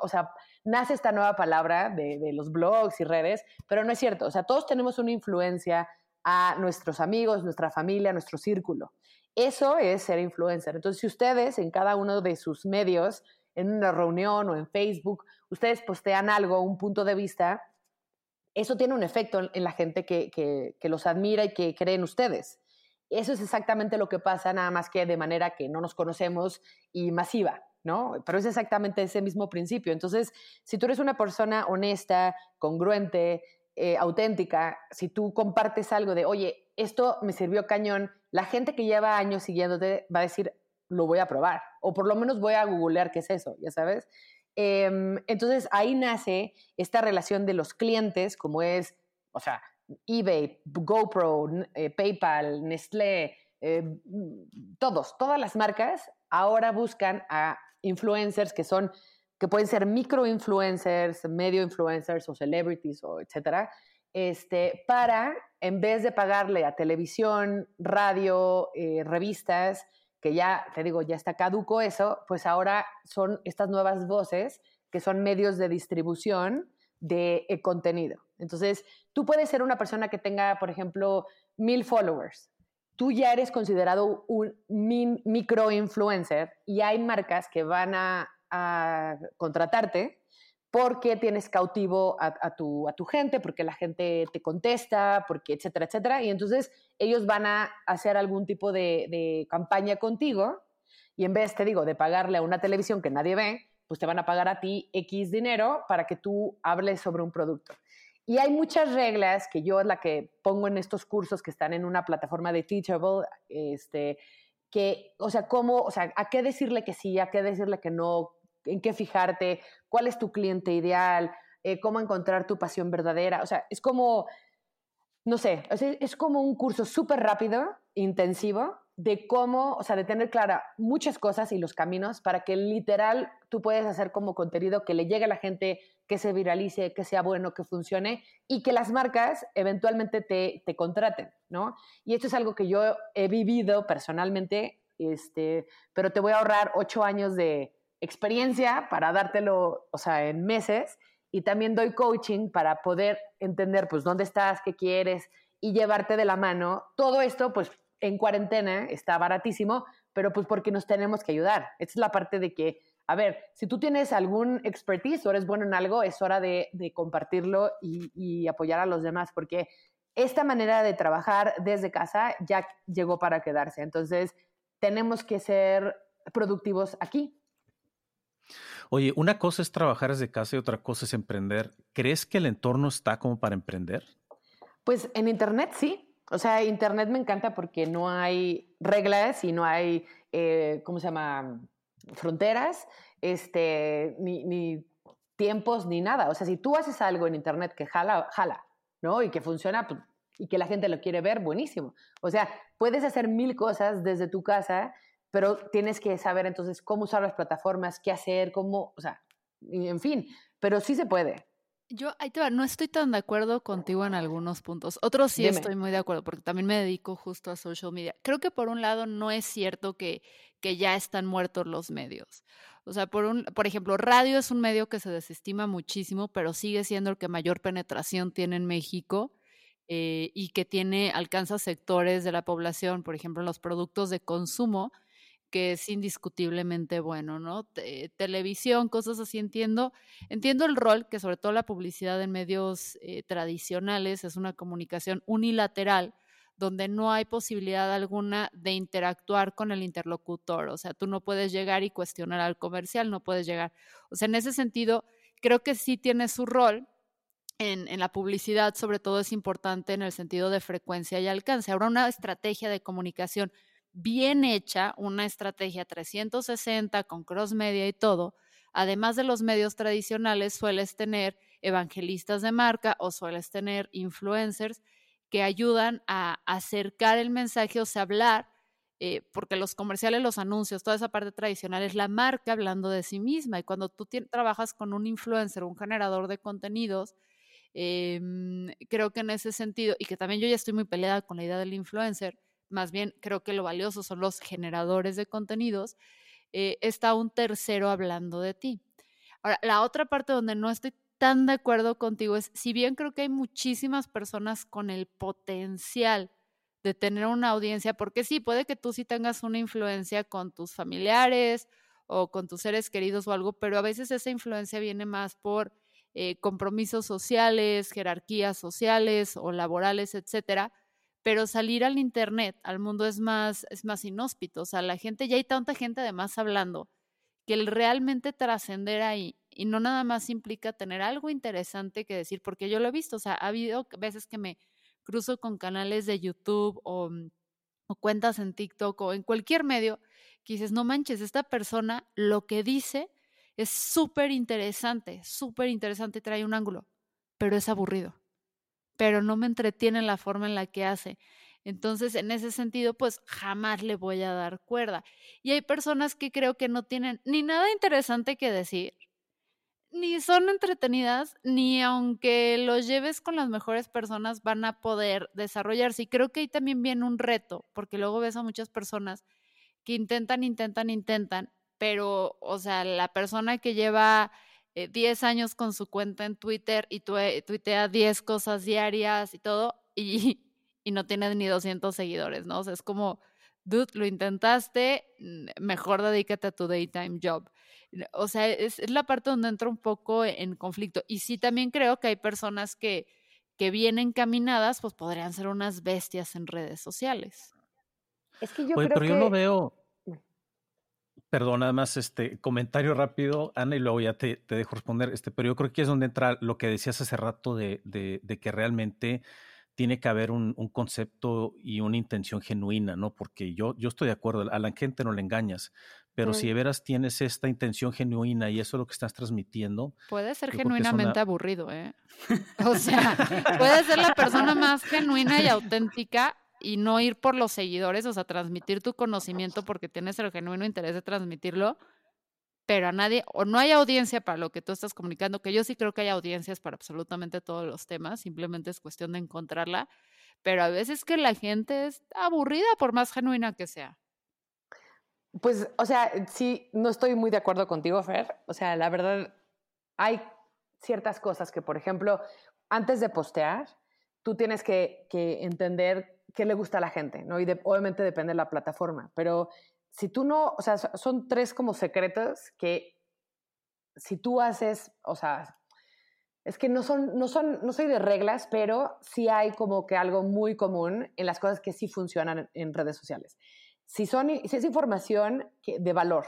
o sea, nace esta nueva palabra de, los blogs y redes, pero no es cierto. O sea, todos tenemos una influencia a nuestros amigos, nuestra familia, nuestro círculo. Eso es ser influencer. Entonces, si ustedes en cada uno de sus medios, en una reunión o en Facebook, ustedes postean algo, un punto de vista, eso tiene un efecto en, la gente que, que, que los admira y que cree en ustedes. Eso es exactamente lo que pasa, nada más que de manera que no nos conocemos y masiva, ¿no? Pero es exactamente ese mismo principio. Entonces, si tú eres una persona honesta, congruente, eh, auténtica, si tú compartes algo de, oye, esto me sirvió cañón, la gente que lleva años siguiéndote va a decir, lo voy a probar, o por lo menos voy a googlear qué es eso, ya sabes. Em, entonces ahí nace esta relación de los clientes, como es, o sea, eBay, GoPro, eh, PayPal, Nestlé, eh, todos, todas las marcas ahora buscan a influencers que son, que pueden ser micro influencers, medio influencers o celebrities o etcétera, este, para, en vez de pagarle a televisión, radio, eh, revistas, que ya, te digo, ya está caduco eso, pues ahora son estas nuevas voces que son medios de distribución de contenido. Entonces, tú puedes ser una persona que tenga, por ejemplo, mil followers. Tú ya eres considerado un micro influencer y hay marcas que van a, contratarte porque tienes cautivo a, tu, gente, porque la gente te contesta, porque etcétera, etcétera. Y entonces ellos van a hacer algún tipo de, de campaña contigo y en vez, te digo, de pagarle a una televisión que nadie ve, pues te van a pagar a ti X dinero para que tú hables sobre un producto. Y hay muchas reglas que yo es la que pongo en estos cursos que están en una plataforma de Teachable, este, que, o sea, cómo, o sea, a qué decirle que sí, a qué decirle que no, en qué fijarte, cuál es tu cliente ideal, eh, cómo encontrar tu pasión verdadera. O sea, es como, no sé, es como un curso súper rápido, intensivo, de cómo, o sea, de tener clara muchas cosas y los caminos para que literal tú puedes hacer como contenido que le llegue a la gente, que se viralice, que sea bueno, que funcione y que las marcas eventualmente te, te contraten, ¿no? Y esto es algo que yo he vivido personalmente, este, pero te voy a ahorrar ocho años de experiencia para dártelo, o sea, en meses y también doy coaching para poder entender, pues, dónde estás, qué quieres y llevarte de la mano. Todo esto, pues, en cuarentena está baratísimo, pero pues porque nos tenemos que ayudar. Esta es la parte de que, a ver, si tú tienes algún expertise o eres bueno en algo, es hora de, compartirlo y, apoyar a los demás, porque esta manera de trabajar desde casa ya llegó para quedarse. Entonces, tenemos que ser productivos aquí. Oye, una cosa es trabajar desde casa y otra cosa es emprender. ¿Crees que el entorno está como para emprender? Pues en Internet sí, o sea, Internet me encanta porque no hay reglas y no hay, eh, ¿cómo se llama? Fronteras, este, ni, tiempos, ni nada. O sea, si tú haces algo en Internet que jala, jala, ¿no? Y que funciona pues, y que la gente lo quiere ver, buenísimo. O sea, puedes hacer mil cosas desde tu casa, pero tienes que saber entonces cómo usar las plataformas, qué hacer, cómo, o sea, en fin, pero sí se puede. Yo, ahí te va, no estoy tan de acuerdo contigo en algunos puntos. Otros sí estoy muy de acuerdo, porque también me dedico justo a social media. Creo que por un lado no es cierto que, que ya están muertos los medios. O sea, por, un, por ejemplo, radio es un medio que se desestima muchísimo, pero sigue siendo el que mayor penetración tiene en México eh, y que tiene, alcanza sectores de la población, por ejemplo, en los productos de consumo, que es indiscutiblemente bueno, ¿no? televisión, cosas así, entiendo. Entiendo el rol que sobre todo la publicidad en medios eh, tradicionales es una comunicación unilateral donde no hay posibilidad alguna de interactuar con el interlocutor. O sea, tú no puedes llegar y cuestionar al comercial, no puedes llegar. O sea, en ese sentido, creo que sí tiene su rol. En, en la publicidad, sobre todo, es importante en el sentido de frecuencia y alcance. Ahora, una estrategia de comunicación bien hecha, una estrategia 360 con cross media y todo, además de los medios tradicionales, sueles tener evangelistas de marca o sueles tener influencers que ayudan a acercar el mensaje, o sea, hablar, eh, porque los comerciales, los anuncios, toda esa parte tradicional es la marca hablando de sí misma. Y cuando tú trabajas con un influencer, un generador de contenidos, em, creo que en ese sentido, y que también yo ya estoy muy peleada con la idea del influencer, más bien creo que lo valioso son los generadores de contenidos, eh, está un tercero hablando de ti. Ahora, la otra parte donde no estoy tan de acuerdo contigo es, si bien creo que hay muchísimas personas con el potencial de tener una audiencia, porque sí, puede que tú sí tengas una influencia con tus familiares o con tus seres queridos o algo, pero a veces esa influencia viene más por eh, compromisos sociales, jerarquías sociales o laborales, etcétera, pero salir al internet, al mundo es más, es más inhóspito. O sea, la gente, ya hay tanta gente además hablando, que el realmente trascender ahí, y no nada más implica tener algo interesante que decir, porque yo lo he visto, o sea, ha habido veces que me cruzo con canales de YouTube o, mm, o cuentas en TikTok o en cualquier medio, que dices, no manches, esta persona lo que dice es súper interesante, súper interesante, trae un ángulo, pero es aburrido pero no me entretiene la forma en la que hace. Entonces, en ese sentido, pues jamás le voy a dar cuerda. Y hay personas que creo que no tienen ni nada interesante que decir, ni son entretenidas, ni aunque los lleves con las mejores personas van a poder desarrollarse. Y creo que ahí también viene un reto, porque luego ves a muchas personas que intentan, intentan, intentan, pero, o sea, la persona que lleva 10 eh, años con su cuenta en Twitter y tuitea 10 cosas diarias y todo, y, y no tiene ni 200 seguidores, ¿no? O sea, es como, dude, lo intentaste, mejor dedícate a tu daytime job. O sea, es, es, la parte donde entra un poco en conflicto. Y sí también creo que hay personas que, que bien encaminadas, pues podrían ser unas bestias en redes sociales. Es que yo creo pero yo no veo, Perdón, nada más este comentario rápido, Ana, y luego ya te, te, dejo responder. Este, pero yo creo que es donde entra lo que decías hace rato de, de, de que realmente tiene que haber un, un, concepto y una intención genuina, ¿no? Porque yo, yo estoy de acuerdo, a la gente no le engañas, pero mm. si de veras tienes esta intención genuina y eso es lo que estás transmitiendo. Puede ser genuinamente aburrido, ¿eh? <laughs> O sea, puede ser la persona más genuina y auténtica y no ir por los seguidores, o sea, transmitir tu conocimiento porque tienes el genuino interés de transmitirlo, pero a nadie, o no hay audiencia para lo que tú estás comunicando, que yo sí creo que hay audiencias para absolutamente todos los temas, simplemente es cuestión de encontrarla, pero a veces que la gente es aburrida por más genuina que sea. Pues, o sea, sí, no estoy muy de acuerdo contigo, Fer. O sea, la verdad, hay ciertas cosas que, por ejemplo, antes de postear, tú tienes que, que entender qué le gusta a la gente, ¿no? Y obviamente depende de la plataforma, pero si tú no, o sea, son tres como secretos que si tú haces, o sea, es que no son, no son, no soy de reglas, pero sí hay como que algo muy común en las cosas que sí funcionan en redes sociales. Si, son, si es información de valor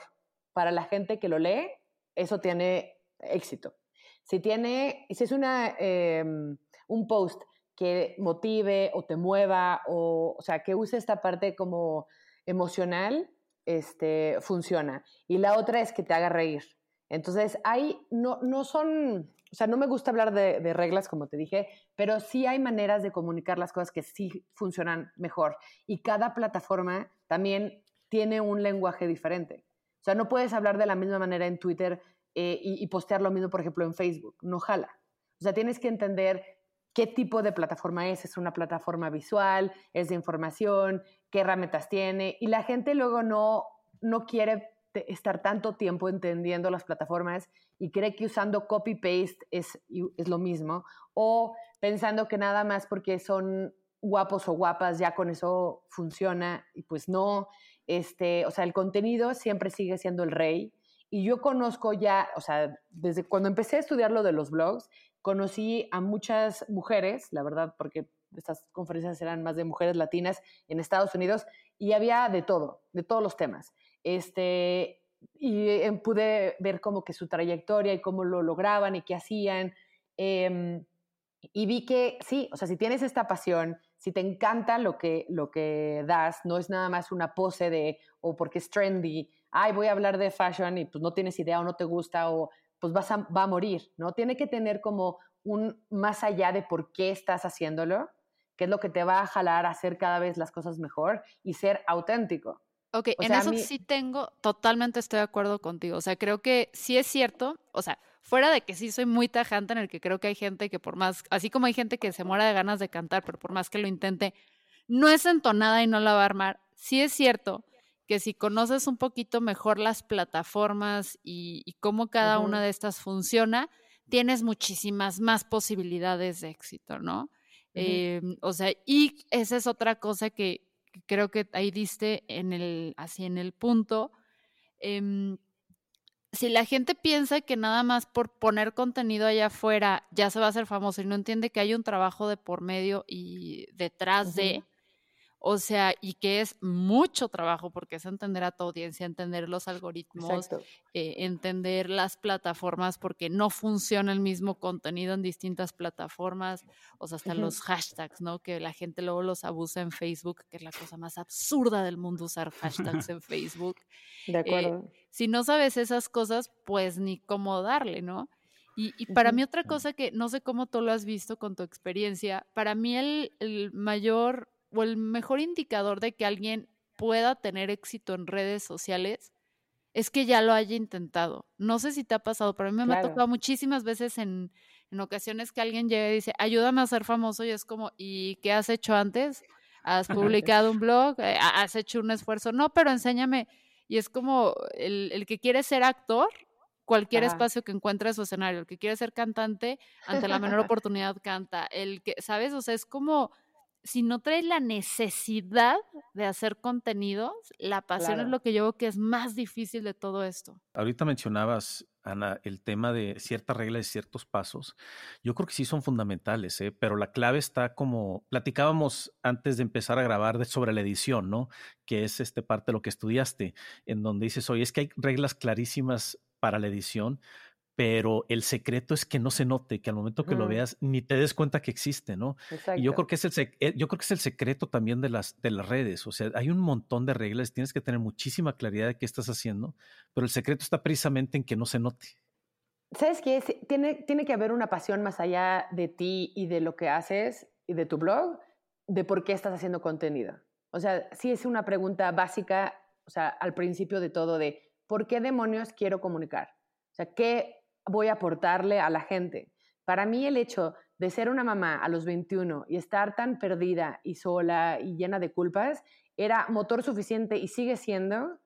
para la gente que lo lee, eso tiene éxito. Si tiene, si es una, em, un post que motive o te mueva, o, o sea, que use esta parte como emocional, este, funciona. Y la otra es que te haga reír. Entonces, hay, no, no son, o sea, no me gusta hablar de, reglas, como te dije, pero sí hay maneras de comunicar las cosas que sí funcionan mejor. Y cada plataforma también tiene un lenguaje diferente. O sea, no puedes hablar de la misma manera en Twitter eh, y, y postear lo mismo, por ejemplo, en Facebook. No jala. O sea, tienes que entender qué tipo de plataforma es. ¿Es una plataforma visual? ¿Es de información? ¿Qué herramientas tiene? Y la gente luego no, no quiere estar tanto tiempo entendiendo las plataformas y cree que usando copy-paste es, es lo mismo. O pensando que nada más porque son guapos o guapas ya con eso funciona y pues no. Este, o sea, el contenido siempre sigue siendo el rey. Y yo conozco ya, o sea, desde cuando empecé a estudiar lo de los blogs, conocí a muchas mujeres, la verdad, porque estas conferencias eran más de mujeres latinas en Estados Unidos, y había de todo, de todos los temas. Este, y eh, pude ver como que su trayectoria y cómo lo lograban y qué hacían. Em, y vi que sí, o sea, si tienes esta pasión, si te encanta lo que, lo que das, no es nada más una pose de, o porque es trendy, ay, voy a hablar de fashion y pues no tienes idea o no te gusta, o pues vas a, va a morir, ¿no? Tiene que tener como un más allá de por qué estás haciéndolo, que es lo que te va a jalar a hacer cada vez las cosas mejor y ser auténtico. Ok, en eso sí tengo, totalmente estoy de acuerdo contigo. O sea, creo que sí es cierto, o sea, fuera de que sí soy muy tajante en el que creo que hay gente que por más, así como hay gente que se muera de ganas de cantar, pero por más que lo intente, no es entonada y no la va a armar, sí es cierto que si conoces un poquito mejor las plataformas y, cómo cada una de estas funciona, tienes muchísimas más posibilidades de éxito, ¿no? Em, o sea, y esa es otra cosa que, creo que ahí diste en el, así en el punto. Em, si la gente piensa que nada más por poner contenido allá afuera ya se va a hacer famoso y no entiende que hay un trabajo de por medio y detrás de, o sea, y que es mucho trabajo porque es entender a tu audiencia, entender los algoritmos, eh, entender las plataformas porque no funciona el mismo contenido en distintas plataformas, o sea, hasta los hashtags, ¿no? Que la gente luego los abusa en Facebook, que es la cosa más absurda del mundo usar hashtags en Facebook. <laughs> De eh, acuerdo. si no sabes esas cosas, pues ni cómo darle, ¿no? Y, y, para mí otra cosa que no sé cómo tú lo has visto con tu experiencia, para mí el, el mayor o el mejor indicador de que alguien pueda tener éxito en redes sociales es que ya lo haya intentado. No sé si te ha pasado, pero a mí me ha tocado muchísimas veces en, en ocasiones que alguien llega y dice, ayúdame a ser famoso y es como, ¿y qué has hecho antes? ¿Has <laughs> publicado un blog? Eh, ¿Has hecho un esfuerzo? No, pero enséñame. Y es como el, el que quiere ser actor, cualquier espacio que encuentre su escenario, el que quiere ser cantante, ante la menor <laughs> oportunidad canta, el que, ¿sabes? O sea, es como si no traes la necesidad de hacer contenidos, la pasión es lo que yo veo que es más difícil de todo esto. Ahorita mencionabas, Ana, el tema de ciertas reglas y ciertos pasos. Yo creo que sí son fundamentales, ¿eh? pero la clave está como platicábamos antes de empezar a grabar sobre la edición, ¿no? Que es este parte de lo que estudiaste, en donde dices, oye, es que hay reglas clarísimas para la edición, pero el secreto es que no se note, que al momento que lo veas ni te des cuenta que existe, ¿no? Y yo creo que es el eh, yo creo que es el secreto también de las de las redes, o sea, hay un montón de reglas, tienes que tener muchísima claridad de qué estás haciendo, pero el secreto está precisamente en que no se note. ¿Sabes qué? Tiene, tiene que haber una pasión más allá de ti y de lo que haces y de tu blog, de por qué estás haciendo contenido. O sea, sí es una pregunta básica, o sea, al principio de todo de ¿por qué demonios quiero comunicar? O sea, ¿qué voy a aportarle a la gente. Para mí el hecho de ser una mamá a los 21 y estar tan perdida y sola y llena de culpas era motor suficiente y sigue siendo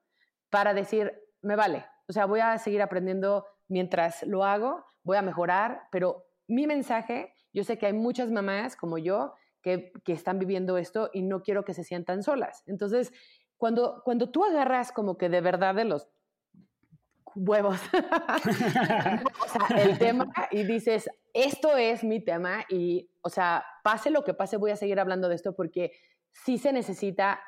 para decir, me vale. O sea, voy a seguir aprendiendo mientras lo hago, voy a mejorar, pero mi mensaje, yo sé que hay muchas mamás como yo que, que están viviendo esto y no quiero que se sientan solas. Entonces, cuando, cuando tú agarras como que de verdad de los huevos. <laughs> o sea, el tema y dices, esto es mi tema y, o sea, pase lo que pase, voy a seguir hablando de esto porque sí se necesita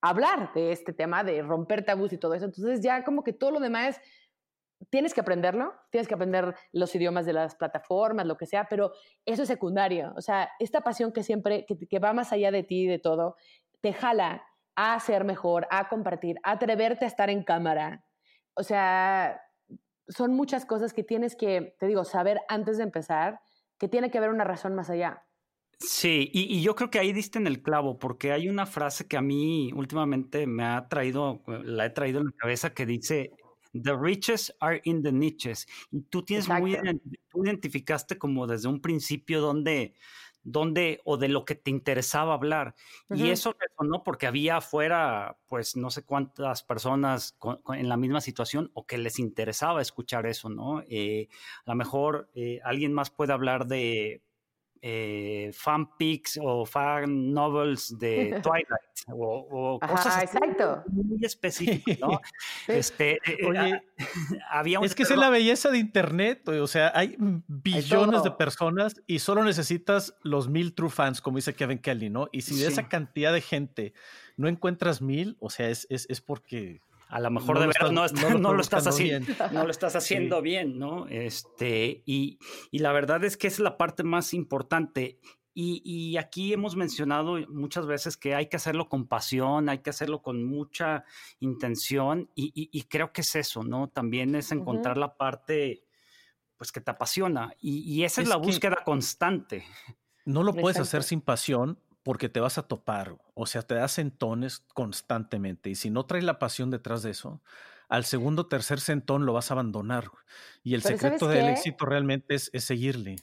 hablar de este tema, de romper tabús y todo eso. Entonces ya como que todo lo demás tienes que aprenderlo, tienes que aprender los idiomas de las plataformas, lo que sea, pero eso es secundario. O sea, esta pasión que siempre, que, que va más allá de ti y de todo, te jala a ser mejor, a compartir, a atreverte a estar en cámara, o sea, son muchas cosas que tienes que, te digo, saber antes de empezar, que tiene que haber una razón más allá. Sí, y, yo creo que ahí diste en el clavo, porque hay una frase que a mí últimamente me ha traído, la he traído en la cabeza, que dice, The riches are in the niches. Y tú tienes muy, tú identificaste como desde un principio donde dónde o de lo que te interesaba hablar. Y eso resonó porque había afuera, pues no sé cuántas personas en la misma situación o que les interesaba escuchar eso, ¿no? Eh, a lo mejor eh, alguien más puede hablar de eh, fanpics o fan novels de <laughs> Twilight o, cosas exacto. muy específicas, <laughs> ¿no? este, eh, eh, Oye, <laughs> había es que es la belleza de Internet, o sea, hay billones de personas y solo necesitas los mil true fans, como dice Kevin Kelly, ¿no? Y si de esa cantidad de gente no encuentras mil, o sea, es, es, es porque a lo mejor de verdad no, <laughs> no, lo estás haciendo, no lo estás haciendo bien, ¿no? Este, y, y, la verdad es que es la parte más importante. Y, y, aquí hemos mencionado muchas veces que hay que hacerlo con pasión, hay que hacerlo con mucha intención, y, y creo que es eso, ¿no? También es encontrar la parte, pues, que te apasiona, y, esa es, la búsqueda constante. No lo puedes hacer sin pasión porque te vas a topar, o sea, te das sentones constantemente y si no traes la pasión detrás de eso, al segundo tercer sentón lo vas a abandonar. Y el secreto del éxito realmente es, seguirle.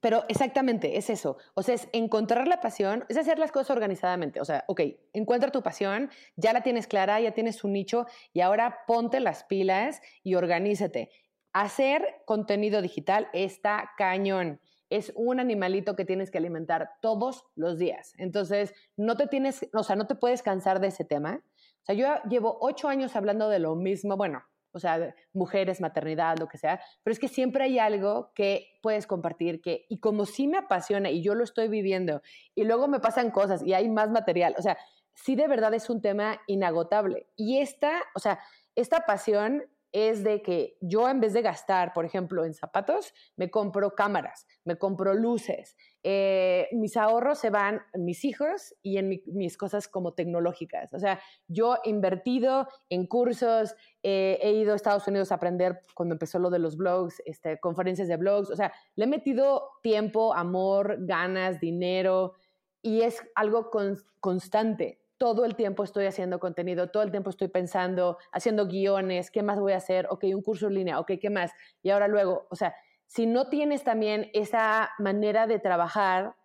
Pero exactamente, es eso. O sea, es encontrar la pasión, es hacer las cosas organizadamente. O sea, ok, encuentra tu pasión, ya la tienes clara, ya tienes un nicho y ahora ponte las pilas y organízate. Hacer contenido digital está cañón es un animalito que tienes que alimentar todos los días. Entonces, no te tienes, o sea, no te puedes cansar de ese tema. O sea, yo llevo ocho años hablando de lo mismo, bueno, o sea, mujeres, maternidad, lo que sea, pero es que siempre hay algo que puedes compartir que, y como sí me apasiona y yo lo estoy viviendo, y luego me pasan cosas y hay más material, o sea, sí de verdad es un tema inagotable. Y esta, o sea, esta pasión es de que yo en vez de gastar, por ejemplo, en zapatos, me compro cámaras, me compro luces. Eh, mis ahorros se van en mis hijos y en mis cosas como tecnológicas. O sea, yo he invertido en cursos, eh, he ido a Estados Unidos a aprender cuando empezó lo de los blogs, este, conferencias de blogs. O sea, le he metido tiempo, amor, ganas, dinero y es algo constante todo el tiempo estoy haciendo contenido, todo el tiempo estoy pensando, haciendo guiones, ¿qué más voy a hacer? Ok, un curso en línea, ok, ¿qué más? Y ahora luego, o sea, si no tienes también esa manera de trabajar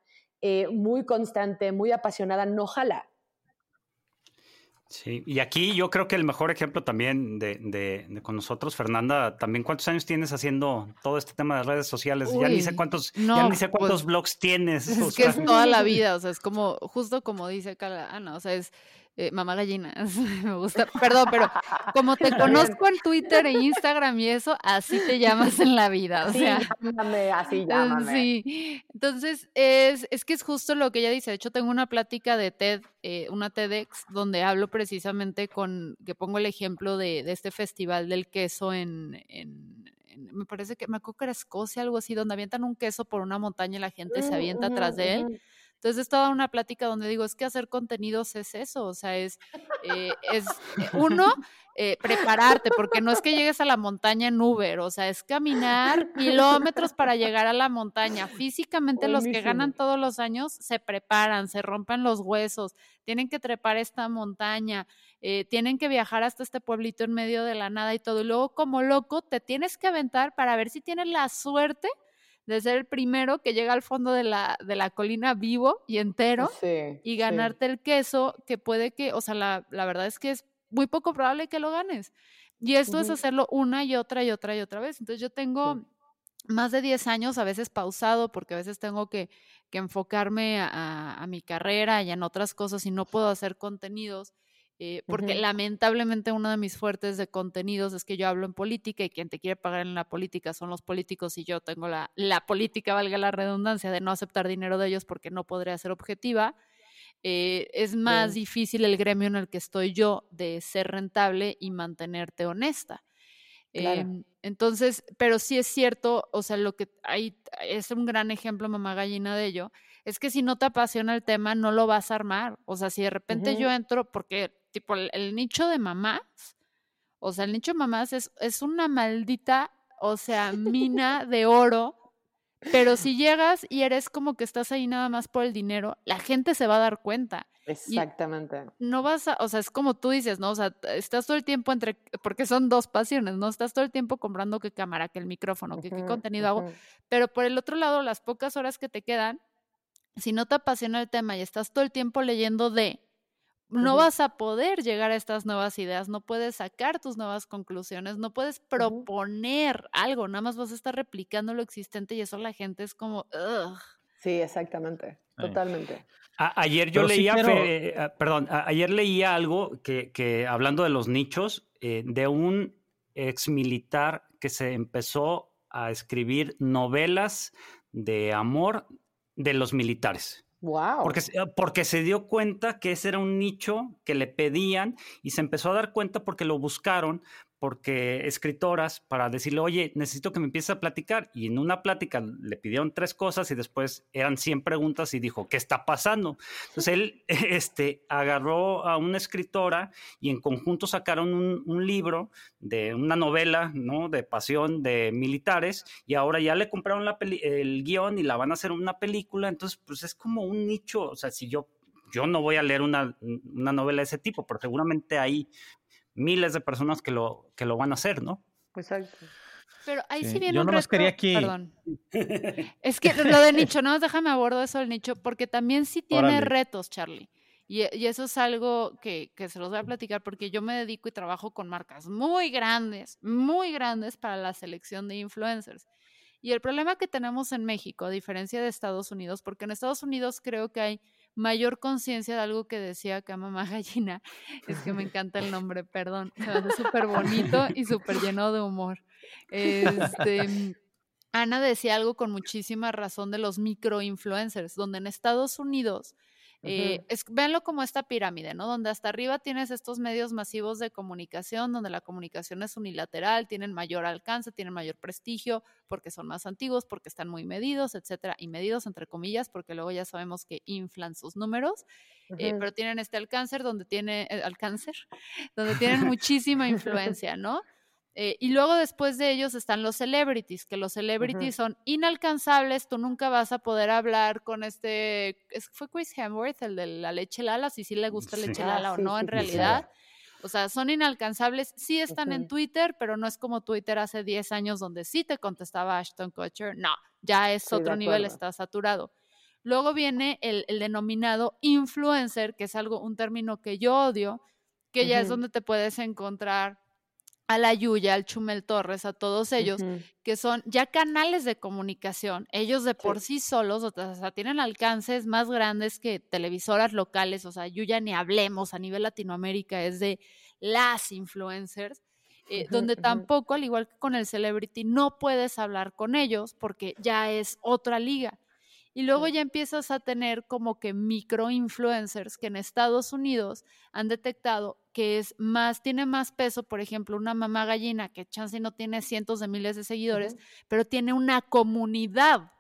eh, muy constante, muy apasionada, no jala. Sí, y aquí yo creo que el mejor ejemplo también de, con nosotros, Fernanda, también cuántos años tienes haciendo todo este tema de redes sociales. ya ni sé cuántos, ya ni sé cuántos pues, blogs tienes. Es que es toda la <laughs> vida, o sea, es como, justo como dice Ana, o sea, es eh, mamá gallina, <laughs> me gusta, perdón, pero como <laughs> te conozco en Twitter e Instagram y eso, así te llamas en la vida, o sea. llámame, así llámame. Sí, entonces es, es que es justo lo que ella dice, de hecho tengo una plática de TED, eh, una TEDx, donde hablo precisamente con, que pongo el ejemplo de, de este festival del queso en, en me parece que me acuerdo que era Escocia, algo así, donde avientan un queso por una montaña y la gente se mm, avienta atrás de él. Entonces es toda una plática donde digo, es que hacer contenidos es eso, o sea, es, eh, es eh, uno, eh, prepararte, porque no es que llegues a la montaña en Uber, o sea, es caminar kilómetros para llegar a la montaña. Físicamente los que ganan todos los años se preparan, se rompen los huesos, tienen que trepar esta montaña, tienen que viajar hasta este pueblito en medio de la nada y todo. Y luego como loco te tienes que aventar para ver si tienes la suerte de ser el primero que llega al fondo de la, de la colina vivo y entero y ganarte el queso, que puede que, o sea, la, la, verdad es que es muy poco probable que lo ganes. Y esto es hacerlo una y otra y otra y otra vez. Entonces yo tengo más de 10 años, a veces pausado, porque a veces tengo que, que enfocarme a, a, mi carrera y en otras cosas y no puedo hacer contenidos. Eh, porque lamentablemente uno de mis fuertes de contenidos es que yo hablo en política y quien te quiere pagar en la política son los políticos y yo tengo la, la política, valga la redundancia, de no aceptar dinero de ellos porque no podría ser objetiva. Eh, es más difícil el gremio en el que estoy yo de ser rentable y mantenerte honesta. Em, entonces, pero sí es cierto, o sea, lo que hay es un gran ejemplo, mamá gallina, de ello, es que si no te apasiona el tema, no lo vas a armar. O sea, si de repente yo entro, porque tipo el, nicho de mamás, o sea, el nicho de mamás es, es una maldita, o sea, mina de oro. Pero si llegas y eres como que estás ahí nada más por el dinero, la gente se va a dar cuenta. Exactamente. no vas a, o sea, es como tú dices, ¿no? O sea, estás todo el tiempo entre, porque son dos pasiones, ¿no? Estás todo el tiempo comprando qué cámara, qué el micrófono, qué, qué contenido hago. Pero por el otro lado, las pocas horas que te quedan, si no te apasiona el tema y estás todo el tiempo leyendo de, no vas a poder llegar a estas nuevas ideas, no puedes sacar tus nuevas conclusiones, no puedes proponer algo, nada más vas a estar replicando lo existente y eso la gente es como, Sí, exactamente, totalmente. ayer yo leía, perdón, ayer leía algo que, que hablando de los nichos, eh, de un ex militar que se empezó a escribir novelas de amor de los militares. Wow. Porque, porque se dio cuenta que ese era un nicho que le pedían y se empezó a dar cuenta porque lo buscaron porque escritoras para decirle, oye, necesito que me empieces a platicar. Y en una plática le pidieron tres cosas y después eran 100 preguntas y dijo, ¿qué está pasando? Entonces él <laughs> este, agarró a una escritora y en conjunto sacaron un, libro de una novela, ¿no? De pasión de militares y ahora ya le compraron la el guion y la van a hacer una película. Entonces, pues es como un nicho, o sea, si yo yo no voy a leer una, una, novela de ese tipo, pero seguramente hay miles de personas que lo, que lo van a hacer, ¿no? Exacto. Pero ahí sí, viene Yo un no reto. quería aquí. Perdón. <laughs> es que lo de nicho, no déjame abordo eso del nicho, porque también sí tiene retos, Charlie. Y, y, eso es algo que, que, se los voy a platicar porque yo me dedico y trabajo con marcas muy grandes, muy grandes para la selección de influencers. Y el problema que tenemos en México, a diferencia de Estados Unidos, porque en Estados Unidos creo que hay mayor conciencia de algo que decía acá mamá gallina, <laughs> es que me encanta el nombre, perdón, se hace <laughs> súper bonito y súper lleno de humor. Este, Ana decía algo con muchísima razón de los microinfluencers, donde en Estados Unidos eh, véanlo como esta pirámide, ¿no? Donde hasta arriba tienes estos medios masivos de comunicación, donde la comunicación es unilateral, tienen mayor alcance, tienen mayor prestigio, porque son más antiguos, porque están muy medidos, etcétera, y medidos entre comillas, porque luego ya sabemos que inflan sus números, eh, pero tienen este alcance donde tiene, eh, alcance, <laughs> donde tienen muchísima <laughs> influencia, ¿no? Eh, y luego después de ellos están los celebrities, que los celebrities son inalcanzables, tú nunca vas a poder hablar con este, fue Chris Hemsworth, el de la leche Lala, si sí le gusta leche Lala o ah, no en realidad. O sea, son inalcanzables, sí están en Twitter, pero no es como Twitter hace 10 años donde sí te contestaba Ashton Kutcher, no, ya es otro nivel, está saturado. Luego viene el, el denominado influencer, que es algo, un término que yo odio, que ya es donde te puedes encontrar a la Yuya, al Chumel Torres, a todos ellos, que son ya canales de comunicación, ellos de por sí, solos, o sea, tienen alcances más grandes que televisoras locales, o sea, Yuya ni hablemos a nivel Latinoamérica, es de las influencers, eh, donde tampoco, al igual que con el celebrity, no puedes hablar con ellos porque ya es otra liga. Y luego ya empiezas a tener como que micro influencers que en Estados Unidos han detectado que es más, tiene más peso, por ejemplo, una mamá gallina que chance no tiene cientos de miles de seguidores, pero tiene una comunidad.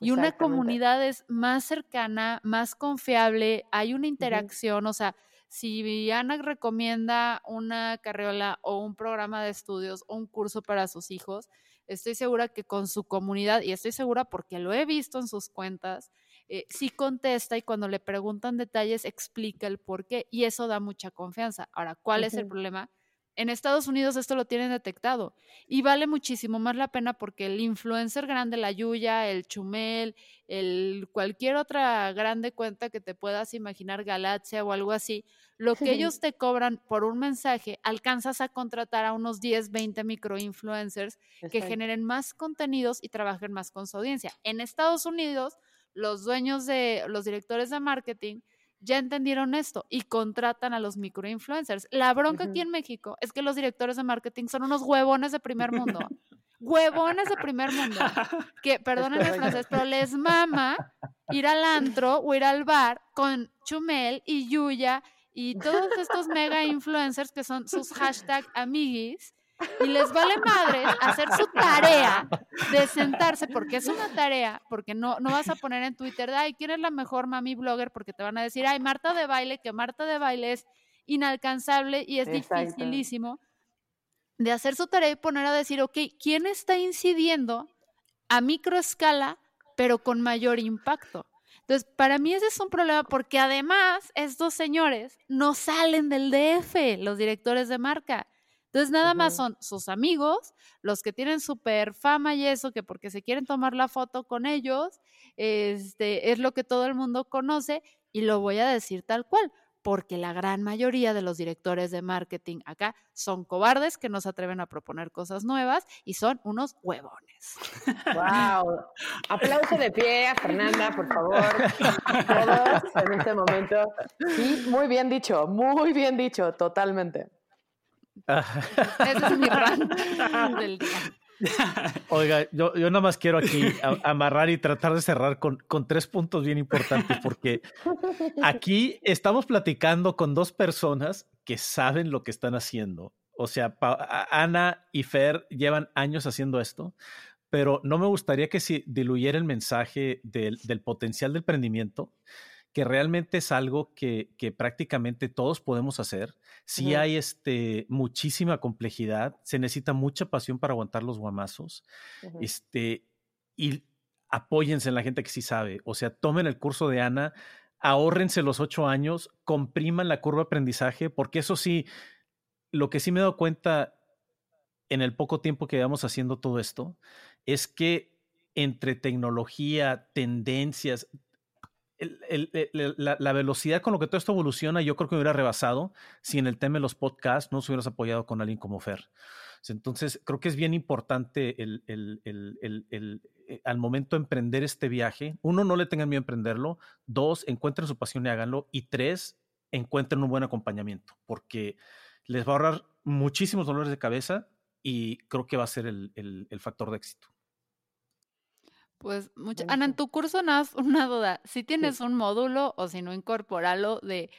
Y una comunidad es más cercana, más confiable, hay una interacción, o sea, si Ana recomienda una carriola o un programa de estudios o un curso para sus hijos, estoy segura que con su comunidad, y estoy segura porque lo he visto en sus cuentas, eh, sí contesta y cuando le preguntan detalles explica el por qué y eso da mucha confianza. Ahora, ¿cuál es el problema? En Estados Unidos esto lo tienen detectado y vale muchísimo más la pena porque el influencer grande, la Yuya, el Chumel, el cualquier otra grande cuenta que te puedas imaginar, Galaxia o algo así, lo que <laughs> ellos te cobran por un mensaje, alcanzas a contratar a unos 10, 20 microinfluencers que generen más contenidos y trabajen más con su audiencia. En Estados Unidos, los dueños de los directores de marketing ya entendieron esto y contratan a los microinfluencers. La bronca aquí en México es que los directores de marketing son unos huevones de primer mundo. <laughs> huevones de primer mundo. Que, perdonen el francés, pero les mama ir al antro o ir al bar con Chumel y Yuya y todos estos mega influencers que son sus hashtag amiguis y les vale madre hacer su tarea de sentarse, porque es una tarea, porque no, no vas a poner en Twitter, ay, ¿quién es la mejor mami blogger? Porque te van a decir, ay, Marta de baile, que Marta de baile es inalcanzable y es dificilísimo de hacer su tarea y poner a decir, ok, ¿quién está incidiendo a microescala, pero con mayor impacto? Entonces, para mí ese es un problema porque además estos señores no salen del DF, los directores de marca. Entonces, nada más son sus amigos, los que tienen súper fama y eso, que porque se quieren tomar la foto con ellos, este, es lo que todo el mundo conoce y lo voy a decir tal cual, porque la gran mayoría de los directores de marketing acá son cobardes que no se atreven a proponer cosas nuevas y son unos huevones. ¡Wow! Aplauso de pie a Fernanda, por favor. Todos en este momento. Sí, muy bien dicho, muy bien dicho, totalmente. Ese es mi rant <laughs> del día. Oiga, yo, yo nada más quiero aquí amarrar y tratar de cerrar con, con, tres puntos bien importantes, porque aquí estamos platicando con dos personas que saben lo que están haciendo. O sea, Ana y Fer llevan años haciendo esto, pero no me gustaría que se diluyera el mensaje del, del potencial del emprendimiento que realmente es algo que, que prácticamente todos podemos hacer. Sí hay este, muchísima complejidad, se necesita mucha pasión para aguantar los guamazos. este, y apóyense en la gente que sí sabe. O sea, tomen el curso de Ana, ahórrense los ocho años, compriman la curva de aprendizaje, porque eso sí, lo que sí me he dado cuenta en el poco tiempo que llevamos haciendo todo esto es que entre tecnología, tendencias, la, velocidad con lo que todo esto evoluciona, yo creo que me hubiera rebasado si en el tema de los podcasts no se hubieras apoyado con alguien como Fer. Entonces, creo que es bien importante el, eh, al momento de emprender este viaje, uno, no le tengan miedo a emprenderlo, dos, encuentren su pasión y háganlo, y tres, encuentren un buen acompañamiento, porque les va a ahorrar muchísimos dolores de cabeza y creo que va a ser el factor de éxito. Pues, mucha... Ana, en tu curso nada, una duda. Si tienes un módulo o si no, incorporalo de,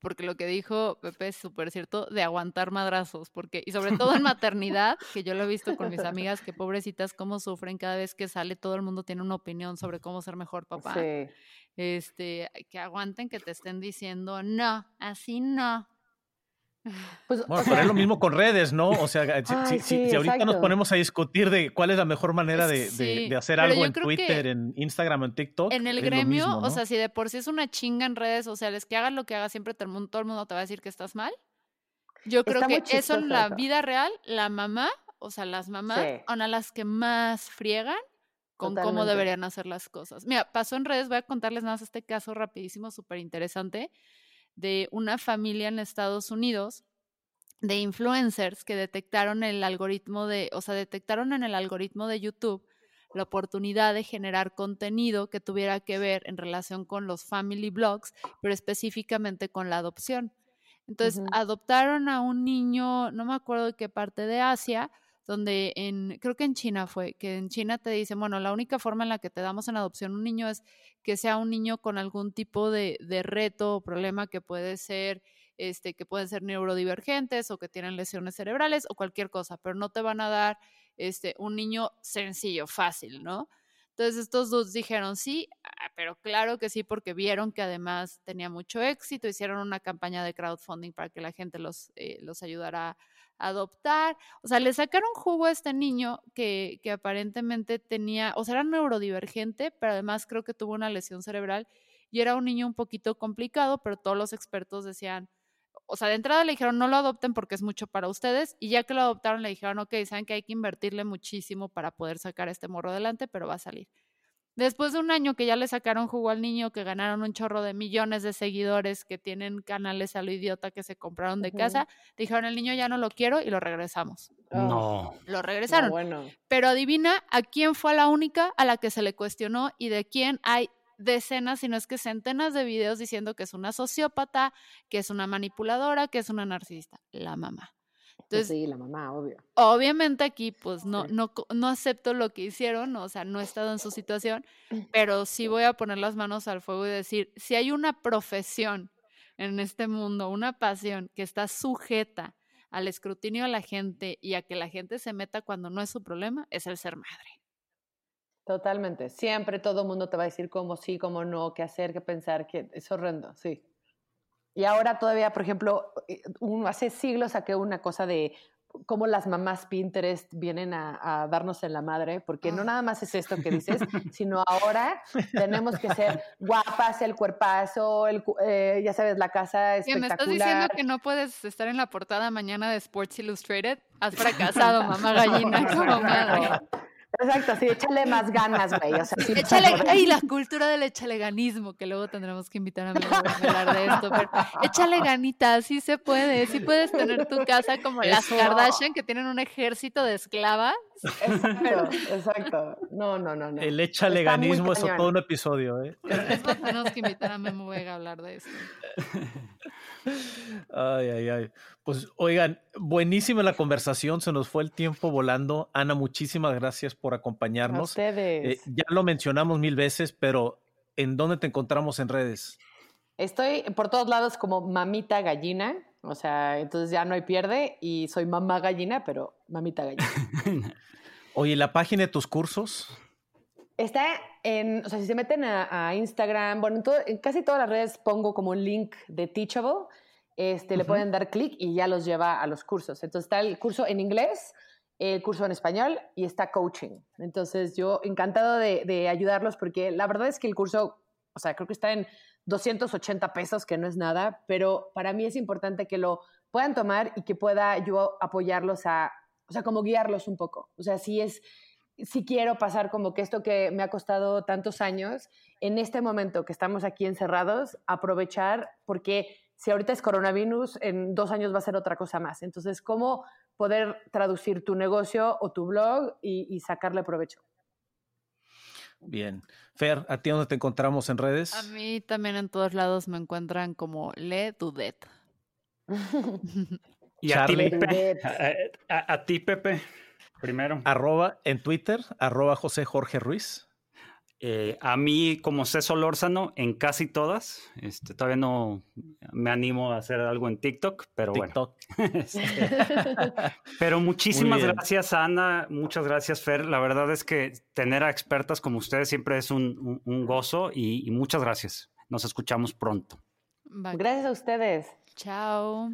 porque lo que dijo Pepe es súper cierto, de aguantar madrazos, porque, y sobre todo en maternidad, que yo lo he visto con mis <laughs> amigas, que pobrecitas cómo sufren cada vez que sale, todo el mundo tiene una opinión sobre cómo ser mejor papá. Este, que aguanten que te estén diciendo, no, así no, pues, bueno, pero es lo mismo con redes, ¿no? O sea, si, ahorita nos ponemos a discutir de cuál es la mejor manera de, hacer algo en Twitter, en Instagram, en TikTok. En el gremio, o sea, si de por sí es una chinga en redes sociales, que hagas lo que hagas, siempre todo el mundo, todo el mundo te va a decir que estás mal. Yo creo que eso en la vida real, la mamá, o sea, las mamás son a las que más friegan con cómo deberían hacer las cosas. Mira, pasó en redes, voy a contarles nada más este caso rapidísimo, súper interesante de una familia en Estados Unidos de influencers que detectaron el algoritmo de, o sea, detectaron en el algoritmo de YouTube la oportunidad de generar contenido que tuviera que ver en relación con los family blogs, pero específicamente con la adopción. Entonces, adoptaron a un niño, no me acuerdo de qué parte de Asia, donde en, creo que en China fue, que en China te dicen, bueno, la única forma en la que te damos en adopción un niño es que sea un niño con algún tipo de, de reto o problema que puede ser este, que pueden ser neurodivergentes o que tienen lesiones cerebrales o cualquier cosa, pero no te van a dar este, un niño sencillo, fácil, ¿no? Entonces estos dos dijeron sí, ah, pero claro que sí, porque vieron que además tenía mucho éxito, hicieron una campaña de crowdfunding para que la gente los, eh, los ayudara adoptar. O sea, le sacaron jugo a este niño que, que aparentemente tenía, o sea, era neurodivergente, pero además creo que tuvo una lesión cerebral y era un niño un poquito complicado, pero todos los expertos decían, o sea, de entrada le dijeron no lo adopten porque es mucho para ustedes y ya que lo adoptaron le dijeron, ok, saben que hay que invertirle muchísimo para poder sacar este morro adelante, pero va a salir. Después de un año que ya le sacaron jugo al niño, que ganaron un chorro de millones de seguidores, que tienen canales a lo idiota que se compraron de casa, dijeron el niño ya no lo quiero y lo regresamos. No. Lo regresaron. bueno. Pero adivina a quién fue la única a la que se le cuestionó y de quién hay decenas, sino es que centenas de videos diciendo que es una sociópata, que es una manipuladora, que es una narcisista, la mamá. Pues sí, la mamá, obvio. Obviamente aquí pues no, no, no acepto lo que hicieron, o sea, no he estado en su situación, <clears throat> pero sí voy a poner las manos al fuego y decir, si hay una profesión en este mundo, una pasión que está sujeta al escrutinio de la gente y a que la gente se meta cuando no es su problema, es el ser madre. Totalmente. Siempre todo el mundo te va a decir cómo sí, cómo no, qué hacer, qué pensar, que es horrendo, sí. Y ahora todavía, por ejemplo, eh, hace siglos saqué una cosa de cómo las mamás Pinterest vienen a, darnos en la madre, porque no ah. nada más es esto que dices, <laughs> sino ahora tenemos que ser guapas, el cuerpazo, el, eh, ya sabes, la casa espectacular. ¿Me estás diciendo que no puedes estar en la portada mañana de Sports Illustrated? Has fracasado, mamá gallina, <laughs> como madre. Exacto, sí, échale más ganas, güey. O sea, sí, échale, y la cultura del échale ganismo, que luego tendremos que invitar a, hablar de esto. Pero échale ganitas, sí se puede. Sí puedes tener tu casa como las Kardashian, que tienen un ejército de esclavas. Exacto, exacto. No, no, no. no. El échale ganismo es todo un episodio, ¿eh? tenemos que invitar a Memo Vega a hablar de esto. Ay, ay, ay. Pues oigan, buenísima la conversación, se nos fue el tiempo volando. Ana, muchísimas gracias por acompañarnos. A ustedes. Eh, ya lo mencionamos mil veces, pero ¿en dónde te encontramos en redes? Estoy por todos lados como mamita gallina, o sea, entonces ya no hay pierde y soy mamá gallina, pero mamita gallina. <laughs> Oye, ¿la página de tus cursos? Está en, o sea, si se meten a, Instagram, bueno, en, casi todas las redes pongo como un link de Teachable, este, le pueden dar clic y ya los lleva a los cursos. Entonces está el curso en inglés, el curso en español y está coaching. Entonces yo encantado de, de ayudarlos porque la verdad es que el curso, o sea, creo que está en 280 pesos, que no es nada, pero para mí es importante que lo puedan tomar y que pueda yo apoyarlos a, o sea, como guiarlos un poco. O sea, si es si quiero pasar como que esto que me ha costado tantos años, en este momento que estamos aquí encerrados, aprovechar, porque si ahorita es coronavirus, en dos años va a ser otra cosa más. Entonces, ¿cómo poder traducir tu negocio o tu blog y, sacarle provecho? Bien. Fer, ¿a ti dónde te encontramos en redes? A mí también en todos lados me encuentran como Le Dudet. <laughs> y a ti, Pepe. a ti, Pepe. Primero. Arroba en Twitter, arroba José Jorge Ruiz. Eh, a mí, como sé Solórzano, en casi todas. Este, todavía no me animo a hacer algo en TikTok, pero bueno. <laughs> Este, pero muchísimas gracias, Ana. Muchas gracias, Fer. La verdad es que tener a expertas como ustedes siempre es un, gozo y, y muchas gracias. Nos escuchamos pronto. Gracias a ustedes. Chao.